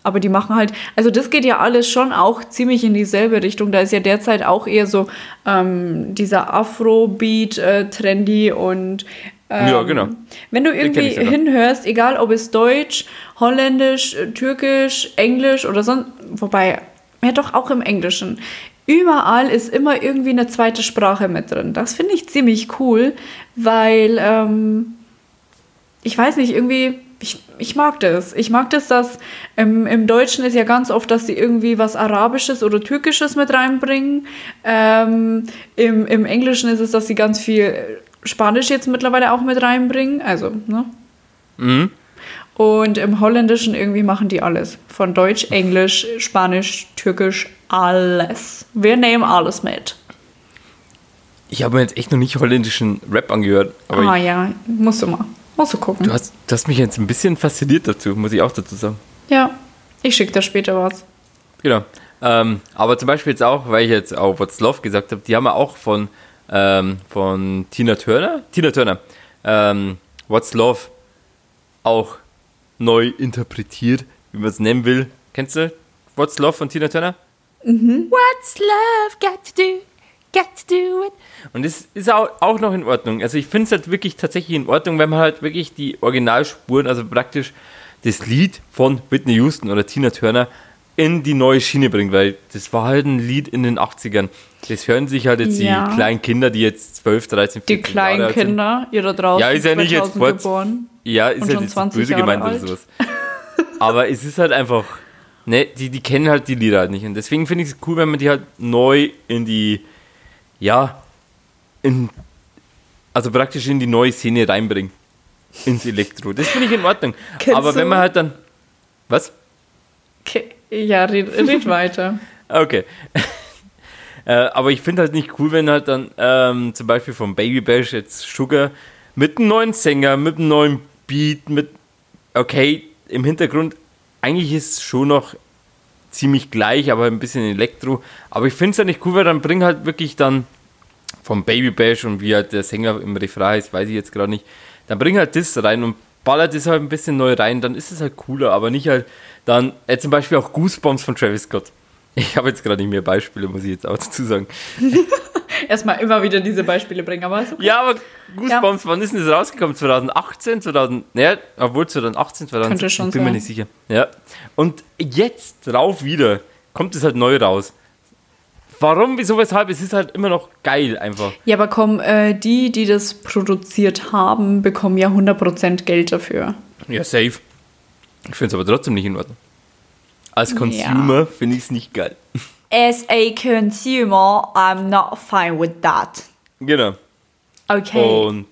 Aber die machen halt, also das geht ja alles schon auch ziemlich in dieselbe Richtung. Da ist ja derzeit auch eher so ähm, dieser Afro-Beat äh, trendy und ähm, Ja, genau. Wenn du irgendwie hinhörst, egal ob es Deutsch, Holländisch, äh, Türkisch, Englisch oder sonst, wobei, ja doch auch im Englischen. Überall ist immer irgendwie eine zweite Sprache mit drin. Das finde ich ziemlich cool, weil ähm, ich weiß nicht, irgendwie, ich, ich mag das. Ich mag das, dass im, im Deutschen ist ja ganz oft, dass sie irgendwie was Arabisches oder Türkisches mit reinbringen. Ähm, im, Im Englischen ist es, dass sie ganz viel Spanisch jetzt mittlerweile auch mit reinbringen. Also, ne? Mhm. Und im Holländischen irgendwie machen die alles. Von Deutsch, Englisch, Spanisch, Türkisch, alles. Wir nehmen alles mit. Ich habe mir jetzt echt noch nicht holländischen Rap angehört, aber ah ich, ja, musst du mal. Musst du gucken. du, hast, du hast mich jetzt ein bisschen fasziniert dazu, muss ich auch dazu sagen. ja, ich schicke dir später was. Genau. Ähm, aber zum Beispiel jetzt auch, weil ich jetzt auch What's Love gesagt habe, die haben ja auch von, ähm, von Tina Turner, Tina Turner, ähm, What's Love auch neu interpretiert, wie man es nennen will. Kennst du What's Love von Tina Turner? What's love got to do? Got to do it. Und das ist auch, auch noch in Ordnung. Also ich finde es halt wirklich tatsächlich in Ordnung, wenn man halt wirklich die Originalspuren, also praktisch das Lied von Whitney Houston oder Tina Turner in die neue Schiene bringt, weil das war halt ein Lied in den 80ern. Das hören sich halt jetzt Ja. die kleinen Kinder, die jetzt 12, 13, 14 Die kleinen Jahre alt sind. Kinder, ihr da draußen, Ja, ist ja nicht jetzt 2000 vor- geboren. Ja, ist ja jetzt 20 böse Jahre gemeint oder alt. sowas. Aber es ist halt einfach, ne, die, die kennen halt die Lieder halt nicht. Und deswegen finde ich es cool, wenn man die halt neu in die ja, in, also praktisch in die neue Szene reinbringen. Ins Elektro. Das finde ich in Ordnung. [laughs] Kennst Aber wenn man halt dann. Was? Okay. Ja, red, red [laughs] weiter. Okay. [laughs] äh, aber ich finde halt nicht cool, wenn halt dann ähm, zum Beispiel vom Baby Bash jetzt Sugar mit einem neuen Sänger, mit einem neuen Beat, mit. Okay, im Hintergrund, eigentlich ist es schon noch ziemlich gleich, aber ein bisschen Elektro. Aber ich finde es ja nicht cool, weil dann bring halt wirklich dann vom Baby Bash und wie halt der Sänger im Refrain heißt, weiß ich jetzt gerade nicht. Dann bring halt das rein und ballert das halt ein bisschen neu rein, dann ist es halt cooler, aber nicht halt dann, äh, zum Beispiel auch Goosebumps von Travis Scott. Ich habe jetzt gerade nicht mehr Beispiele, muss ich jetzt auch dazu sagen. [laughs] Erstmal immer wieder diese Beispiele bringen, aber okay. Ja, aber Goosebumps, wann ist denn das rausgekommen? 2018, 2000, naja, obwohl 2018, 2017, Könnte schon ich bin mir sein. nicht sicher. Ja. Und jetzt drauf wieder kommt es halt neu raus. Warum, wieso, weshalb? Es ist halt immer noch geil einfach. Ja, aber komm, äh, die, die das produziert haben, bekommen ja 100% Geld dafür. Ja, safe. Ich finde es aber trotzdem nicht in Ordnung. Als Consumer finde ich es nicht geil. As a consumer, I'm not fine with that. Genau. Okay. Und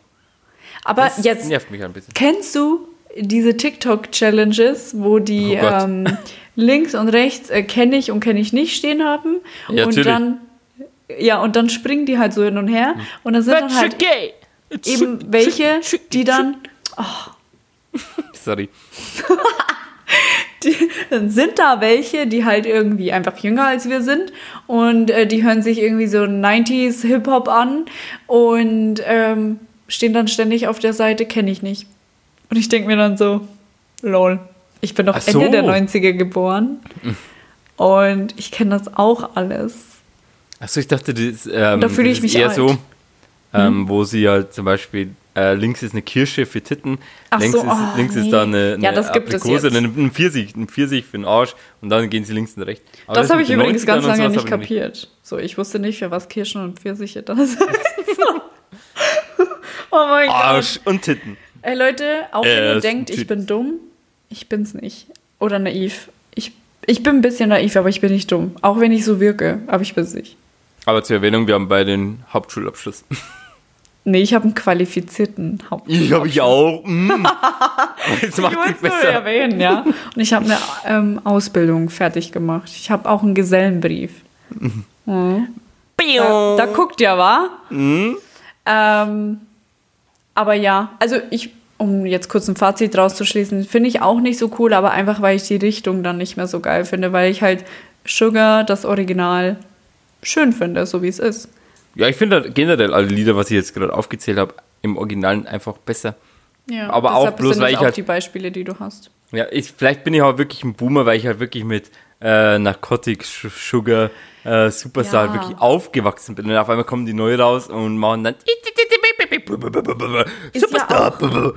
aber das jetzt, nervt mich ein bisschen. kennst du diese TikTok-Challenges, wo die Oh ähm, links und rechts äh, kenne ich und kenne ich nicht stehen haben? Ja, und natürlich. dann ja, und dann springen die halt so hin und her. Und dann sind dann halt gay. eben welche, die dann Sorry. [laughs] [laughs] dann sind da welche, die halt irgendwie einfach jünger als wir sind und äh, die hören sich irgendwie so 90s Hip-Hop an und ähm, stehen dann ständig auf der Seite, kenne ich nicht. Und ich denke mir dann so, lol, ich bin doch so. Ende der 90er geboren und ich kenne das auch alles. Achso, ich dachte, das, ähm, Da fühle ich ist mich eher alt. Hm? so, ähm, wo sie halt zum Beispiel äh, links ist eine Kirsche für Titten, Ach links, so, ist, oh, links ist nee. da eine, eine Ja, das gibt es Aprikose, jetzt. ein, Pfirsich, ein Pfirsich für den Arsch und dann gehen sie links und rechts. Aber das habe mit ich übrigens 90ern ganz lange nicht kapiert. So, ich wusste nicht, für was Kirschen und Pfirsiche da sind. [laughs] oh mein Gott. Arsch und Titten. Ey Leute, auch Äh, wenn ihr das denkt, ist ich bin dumm, ich bin's nicht. Oder naiv. Ich, ich bin ein bisschen naiv, aber ich bin nicht dumm. Auch wenn ich so wirke, aber ich bin's nicht. Aber zur Erwähnung, wir haben beide den Hauptschulabschluss. [laughs] Nee, ich habe einen qualifizierten Haupt. Ich habe ich auch. Mm. [laughs] Jetzt Ich macht nur besser. erwähnen, ja. Und ich habe eine ähm, Ausbildung fertig gemacht. Ich habe auch einen Gesellenbrief. Mhm. Da, da guckt ja, wa? Ähm, aber ja, also ich, um jetzt kurz ein Fazit rauszuschließen, finde ich auch nicht so cool, aber einfach, weil ich die Richtung dann nicht mehr so geil finde, weil ich halt Sugar, das Original, schön finde, so wie es ist. Ja, ich finde halt generell alle Lieder, was ich jetzt gerade aufgezählt habe, im Originalen einfach besser. Ja, Aber auch bloß, sind weil ich auch halt- die Beispiele, die du hast. Ja, ich, vielleicht bin ich auch wirklich ein Boomer, weil ich halt wirklich mit äh, Narcotics, Sch- Sugar, äh, Superstar Ja. wirklich aufgewachsen bin. Und auf einmal kommen die neu raus und machen dann Superstar.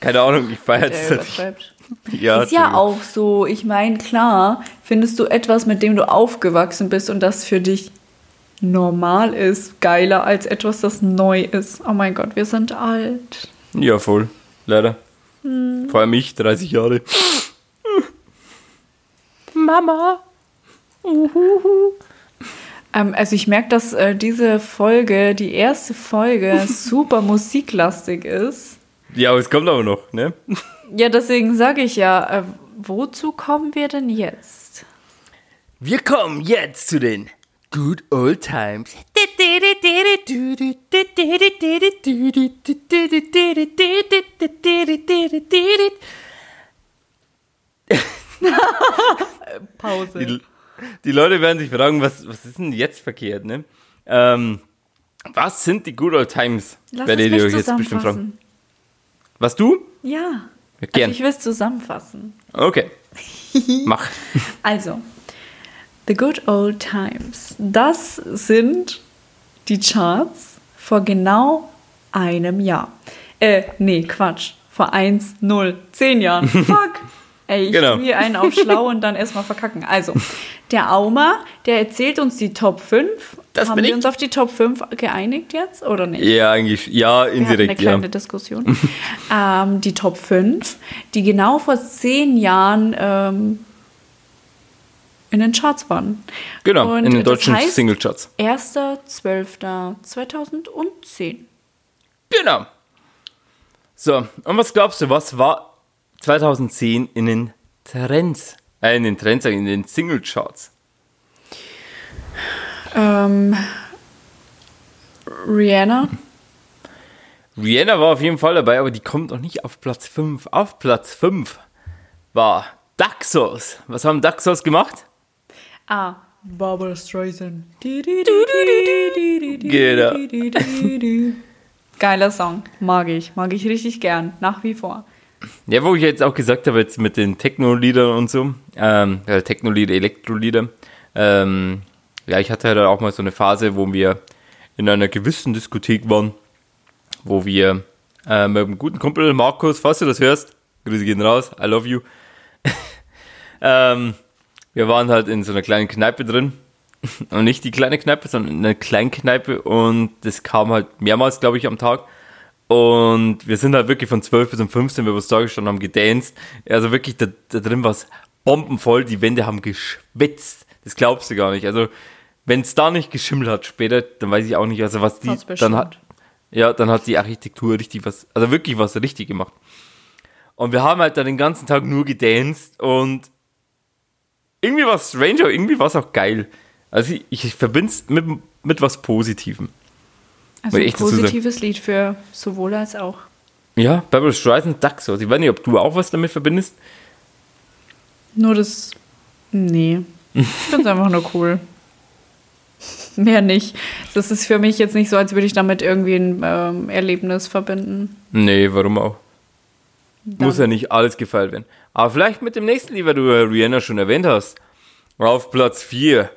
Keine Ahnung, ich feiere das halt. Ja, ist ja auch so, ich meine, klar, findest du etwas, mit dem du aufgewachsen bist und das für dich normal ist, geiler als etwas, das neu ist. Oh mein Gott, wir sind alt. Ja, voll. Leider. Hm. Vor allem ich, 30 Jahre. Mama. Ähm, also ich merke, dass äh, diese Folge, die erste Folge, [laughs] super musiklastig ist. Ja, aber es kommt aber noch, ne? Ja, deswegen sage ich ja, äh, wozu kommen wir denn jetzt? Wir kommen jetzt zu den Good Old Times. Pause. Die, die Leute werden sich fragen, was, was ist denn jetzt verkehrt, ne? Ähm, was sind die Good Old Times? Lass werdet ihr euch jetzt bestimmt fragen. Was du? Ja. Ja, Also gern. ich will es zusammenfassen. Okay. [laughs] Mach. Also, The Good Old Times. Das sind die Charts vor genau einem Jahr. Äh, nee, Quatsch. Vor 1, 0, 10 Jahren. [laughs] Fuck. Ey, ich Genau. hier einen auf schlau und dann erstmal verkacken. Also, der Auma, der erzählt uns die Top 5. Das Haben wir uns auf die Top 5 geeinigt jetzt oder nicht? Ja, eigentlich, ja, Wir hatten eine indirekt, ja. kleine Diskussion. [laughs] ähm, die Top 5, die genau vor zehn Jahren ähm, in den Charts waren. Genau, Und in den das deutschen heißt, Singlecharts. 1.12.2010. Genau. So, und was glaubst du, was war 2010 in den Trends? Äh, in den Trends, in den Singlecharts. Ähm, Rihanna. Rihanna war auf jeden Fall dabei, aber die kommt noch nicht auf Platz 5. Auf Platz 5 war Daxos. Was haben Daxos gemacht? Ah, Barbara Streisand. Genau. [laughs] Geiler Song. Mag ich. Mag ich richtig gern. Nach wie vor. Ja, wo ich jetzt auch gesagt habe, jetzt mit den Techno-Liedern und so, ähm, ja, Techno-Lieder, Elektro-Lieder, ähm, ja, ich hatte halt auch mal so eine Phase, wo wir in einer gewissen Diskothek waren, wo wir äh, mit einem guten Kumpel, Markus, falls du das hörst, Grüße gehen raus, I love you. [laughs] ähm, wir waren halt in so einer kleinen Kneipe drin. [laughs] Und nicht die kleine Kneipe, sondern eine Kleinkneipe. Und das kam halt mehrmals, glaube ich, am Tag. Und wir sind halt wirklich von 12 bis um 15, wir was da gestanden haben, gedanced. Also wirklich, da, da drin war es bombenvoll. Die Wände haben geschwitzt. Das glaubst du gar nicht. Also, wenn es da nicht geschimmelt hat später, dann weiß ich auch nicht, also was die dann hat. Ja, dann hat die Architektur richtig was, also wirklich was richtig gemacht. Und wir haben halt dann den ganzen Tag nur gedanced und irgendwie war es strange, aber irgendwie war es auch geil. Also ich, ich verbinde es mit, mit was Positivem. Also ein positives Lied für sowohl als auch. Ja, Barbara Streisand, Daxos. Ich weiß nicht, ob du auch was damit verbindest. Nur das. Nee. Ich finde es [laughs] einfach nur cool. Mehr nicht. Das ist für mich jetzt nicht so, als würde ich damit irgendwie ein ähm, Erlebnis verbinden. Nee, warum auch? Dann- Muss ja nicht alles gefeiert werden. Aber vielleicht mit dem nächsten weil du Rihanna schon erwähnt hast. Auf Platz 4.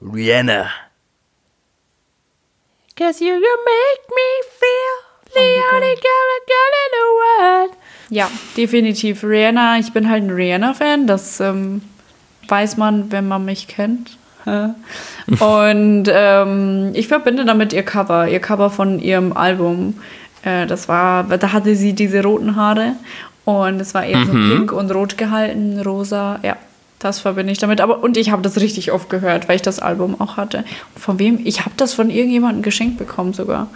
Rihanna. Cause you, you make me feel the only girl, girl in the world. Ja, definitiv. Rihanna, ich bin halt ein Rihanna-Fan. Das ähm, weiß man, wenn man mich kennt. [laughs] Und ähm, ich verbinde damit ihr Cover, ihr Cover von ihrem Album. Äh, das war, da hatte sie diese roten Haare und es war eher so pink und rot gehalten, rosa. Ja, das verbinde ich damit. Aber und ich habe das richtig oft gehört, weil ich das Album auch hatte. Und von wem? Ich habe das von irgendjemandem geschenkt bekommen sogar.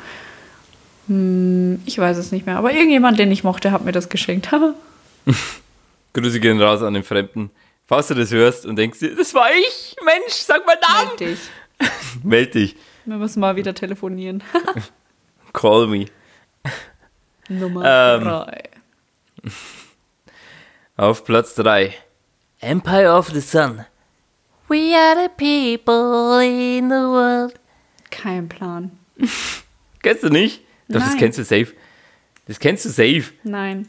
Hm, ich weiß es nicht mehr. Aber irgendjemand, den ich mochte, hat mir das geschenkt. [laughs] Grüße gehen raus an den Fremden. Falls du das hörst und denkst, dir, das war ich, Mensch, sag mal Namen. Meld dich. [laughs] Meld dich. Wir müssen mal wieder telefonieren. [laughs] Call me. Nummer Ähm. [laughs] Auf Platz 3. Empire of the Sun. We are the people in the world. Kein Plan. [laughs] Kennst du nicht? Doch, das Nein. kennst du safe. Das kennst du safe. Nein.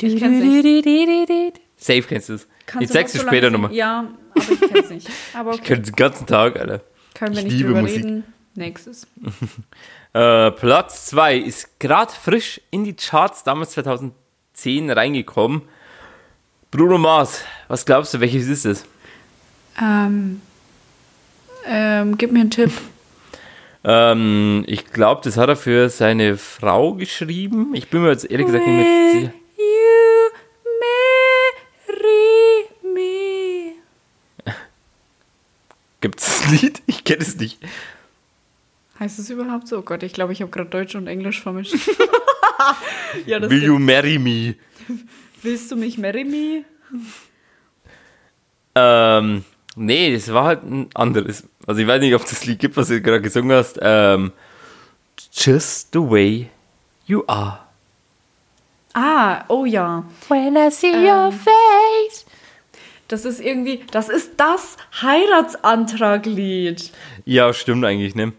Ich kenn's nicht. Safe kennst du es. Kannst Ich zeig's dir so später nochmal. Ja, aber ich kenn's nicht. [laughs] Aber Ich okay. könnte den ganzen Tag, Alter. können wir ich nicht liebe drüber Musik. reden. Nächstes. [laughs] Äh, Platz 2 ist gerade frisch in die Charts, damals 2010 reingekommen. Bruno Mars, was glaubst du, welches ist es? Ähm, ähm, gib mir einen Tipp. [laughs] Ähm, ich glaube, das hat er für seine Frau geschrieben. Ich bin mir jetzt ehrlich gesagt nicht mehr sicher. You marry me. [laughs] Gibt es das Lied? Ich kenne es nicht. Heißt es überhaupt so? Oh Gott, ich glaube, ich habe gerade Deutsch und Englisch vermischt. [laughs] ja, das Will you marry me? Willst du mich marry me? Ähm, nee, das war halt ein anderes. Also ich weiß nicht, ob das Lied gibt, was du gerade gesungen hast. Ähm, Just the way you are. Ah, oh ja. When I see your face. Das ist irgendwie, das ist das Heiratsantraglied. Ja, stimmt eigentlich, ne?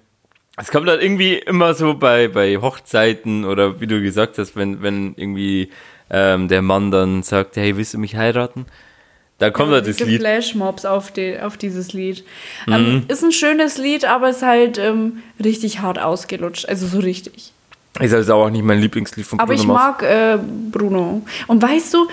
Es kommt halt irgendwie immer so bei, bei Hochzeiten oder wie du gesagt hast, wenn, wenn irgendwie ähm, der Mann dann sagt, hey, willst du mich heiraten? Da kommt halt das Lied. Flashmobs auf, die, auf dieses Lied. Ähm, ist ein schönes Lied, aber ist halt ähm, richtig hart ausgelutscht. Also so richtig. Ist also auch nicht mein Lieblingslied von Aber Bruno ich Mars. mag äh, Bruno. Und weißt du,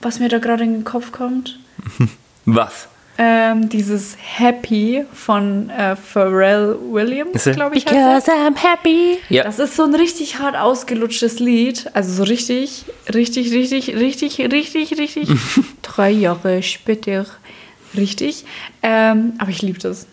was mir da gerade in den Kopf kommt? [laughs] Was? Ähm, dieses Happy von äh, Pharrell Williams, glaube ich. heißt. Because I'm happy. Ja. Das ist so ein richtig hart ausgelutschtes Lied. Also so richtig, richtig, richtig, richtig, richtig, richtig. drei Jahre später. Richtig. Ähm, aber ich liebe das.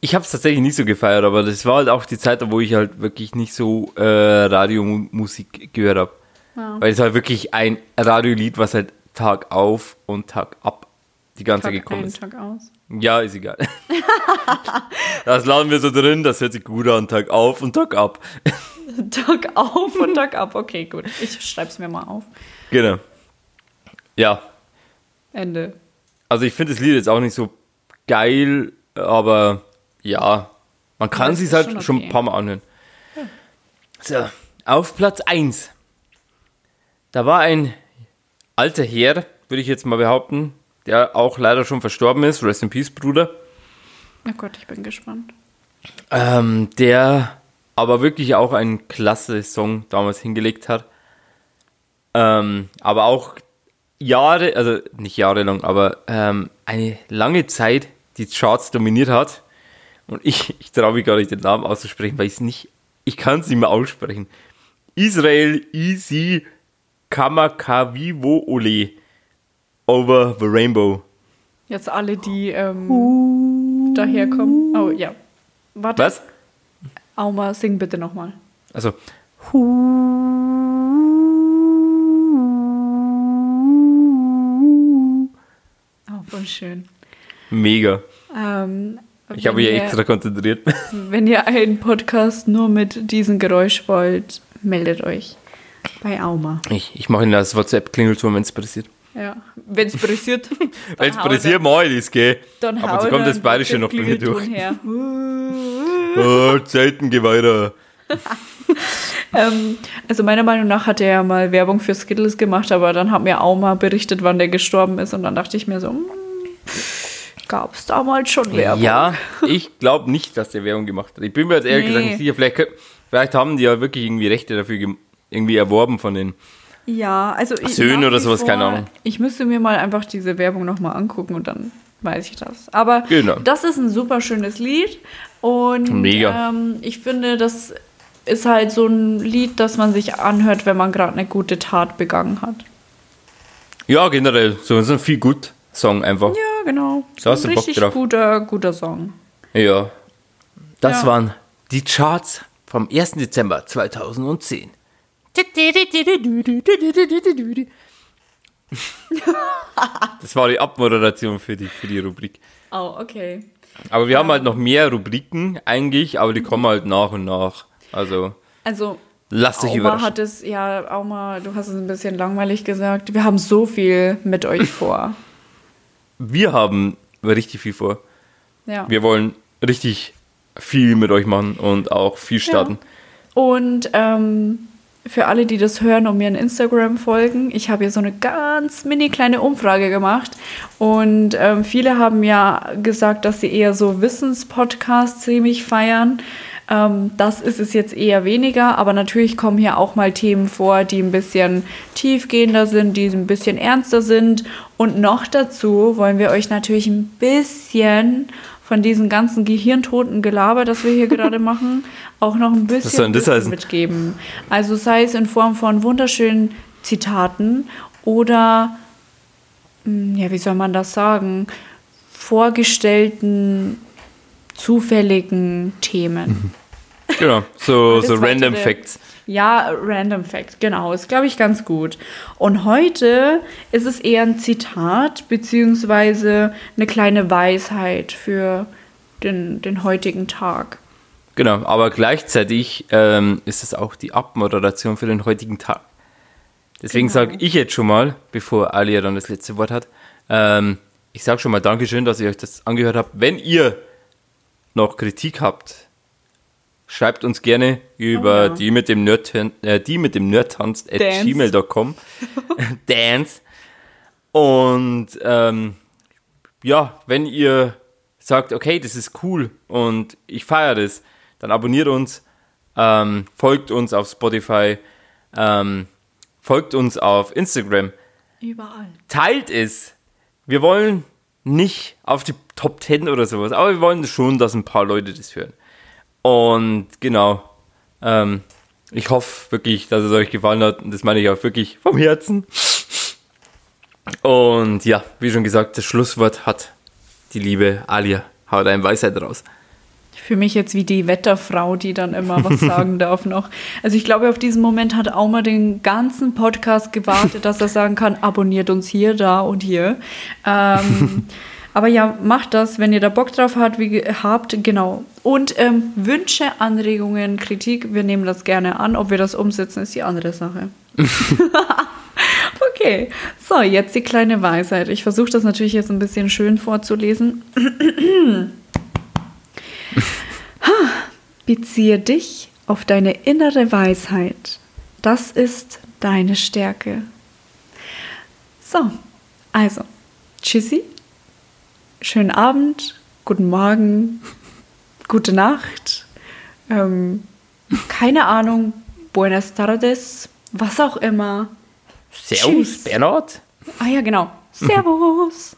Ich habe es tatsächlich nicht so gefeiert, aber das war halt auch die Zeit, wo ich halt wirklich nicht so äh, Radiomusik gehört habe. Ja. Weil es halt wirklich ein Radiolied, was halt Tag auf und Tag ab die ganze Tag gekommen ist. Tag aus. Ja, ist egal. [laughs] das laden wir so drin, das hört sich gut an, Tag auf und Tag ab. [laughs] Tag auf und Tag ab. Okay, gut. Ich schreib's mir mal auf. Genau. Ja, Ende. also ich finde das Lied jetzt auch nicht so geil, aber ja, man kann es es ist halt schon schon, okay. ein paar Mal anhören. So, auf Platz 1. Da war ein alter Herr, würde ich jetzt mal behaupten, der auch leider schon verstorben ist. Rest in Peace, Bruder. Na Gott, ich bin gespannt. Ähm, der aber wirklich auch einen klasse Song damals hingelegt hat. Ähm, aber auch Jahre, also nicht jahrelang, aber ähm, eine lange Zeit die Charts dominiert hat. Und ich, ich traue mich gar nicht, den Namen auszusprechen, weil ich es nicht, ich kann es nicht mehr aussprechen. Israel Easy Kamakavivo Ole Over the Rainbow. Jetzt alle, die ähm, daherkommen. Oh, ja. Warte. Was? Auma, sing bitte nochmal. Also, Oh, voll schön. mega. Ähm, Ich habe mich ihr- extra konzentriert. [laughs] Wenn ihr einen Podcast nur mit diesem Geräusch wollt, meldet euch bei Auma. Ich, ich mache Ihnen das WhatsApp-Klingelton, wenn es passiert. Ja. Wenn es pressiert. [laughs] Wenn es passiert, mal ist, gell? Dann Aber so kommt das Bayerische noch bei mir durch. Her. [laughs] Oh, Zeiten, geh weiter. [laughs] Ähm, also meiner Meinung nach hat er ja mal Werbung für Skittles gemacht, aber dann hat mir Auma berichtet, wann der gestorben ist und dann dachte ich mir so, gab es damals schon Werbung? Ja, ich glaube nicht, dass der Werbung gemacht hat. Ich bin mir jetzt ehrlich Nee. gesagt nicht sicher. Vielleicht, vielleicht haben die ja wirklich irgendwie Rechte dafür irgendwie erworben von den. Ja, also ich, Söhne oder sowas, keine Ahnung. Ich müsste mir mal einfach diese Werbung nochmal angucken und dann weiß ich das. Aber Genau. das ist ein super schönes Lied und Mega. Ähm, ich finde, das ist halt so ein Lied, das man sich anhört, wenn man gerade eine gute Tat begangen hat. Ja, generell. So so ein viel gut Song einfach. Ja, genau. Da hast ein du Bock richtig drauf. guter, guter Song. Ja. Das Ja. waren die Charts vom 1. Dezember 2010. Das war die Abmoderation für die, für die Rubrik. Oh, okay. Aber wir haben halt noch mehr Rubriken eigentlich, aber die kommen halt nach und nach. Also Also, lasst euch Auma überraschen. hat es, ja, Auma, du hast es ein bisschen langweilig gesagt. Wir haben so viel mit euch [laughs] vor. Wir haben richtig viel vor. Ja. Wir wollen richtig viel mit euch machen und auch viel starten. Und ähm, für alle, die das hören und mir in Instagram folgen, ich habe hier so eine ganz mini kleine Umfrage gemacht. Und ähm, viele haben ja gesagt, dass sie eher so Wissenspodcasts ziemlich feiern. Ähm, das ist es jetzt eher weniger, aber natürlich kommen hier auch mal Themen vor, die ein bisschen tiefgehender sind, die ein bisschen ernster sind. Und noch dazu wollen wir euch natürlich ein bisschen von diesem ganzen gehirntoten Gelaber, das wir hier [laughs] gerade machen, auch noch ein bisschen mitgeben. Also sei es in Form von wunderschönen Zitaten oder, hm, ja, wie soll man das sagen, vorgestellten, zufälligen Themen. Genau, so, so random Facts. Ja, Random Fact, genau, ist, glaube ich, ganz gut. Und heute ist es eher ein Zitat, beziehungsweise eine kleine Weisheit für den, den heutigen Tag. Genau, aber gleichzeitig ähm, ist es auch die Abmoderation für den heutigen Tag. Deswegen Genau. sage ich jetzt schon mal, bevor Alia dann das letzte Wort hat, ähm, ich sage schon mal Dankeschön, dass ihr euch das angehört habt. Wenn ihr noch Kritik habt, schreibt uns gerne über Oh ja. die mit dem Nerd, äh, die mit dem Nerdtanz at Dance. gmail.com. [laughs] Dance. Und ähm, ja, wenn ihr sagt, okay, das ist cool und ich feiere das, dann abonniert uns, ähm, folgt uns auf Spotify, ähm, folgt uns auf Instagram, Überall. teilt es wir wollen nicht auf die Top 10 oder sowas, aber wir wollen schon, dass ein paar Leute das hören. Und genau, ähm, ich hoffe wirklich, dass es euch gefallen hat und das meine ich auch wirklich vom Herzen. Und ja, wie schon gesagt, das Schlusswort hat die liebe Alia. Haut ein Weisheit raus. Ich fühle mich jetzt wie die Wetterfrau, die dann immer was [laughs] sagen darf noch. Also ich glaube, auf diesen Moment hat Auma den ganzen Podcast gewartet, dass er sagen kann, abonniert uns hier, da und hier. Ähm, [laughs] aber ja, macht das, wenn ihr da Bock drauf habt, wie, habt genau. Und ähm, Wünsche, Anregungen, Kritik, wir nehmen das gerne an. Ob wir das umsetzen, ist die andere Sache. [laughs] [laughs] okay, so, jetzt die kleine Weisheit. Ich versuche das natürlich jetzt ein bisschen schön vorzulesen. [clears throat] Beziehe dich auf deine innere Weisheit. Das ist deine Stärke. So, also, tschüssi, schönen Abend, guten Morgen, gute Nacht, ähm, keine Ahnung, buenas tardes, was auch immer. Servus, Tschüss. Bernhard. Ah ja, genau. Servus. [laughs]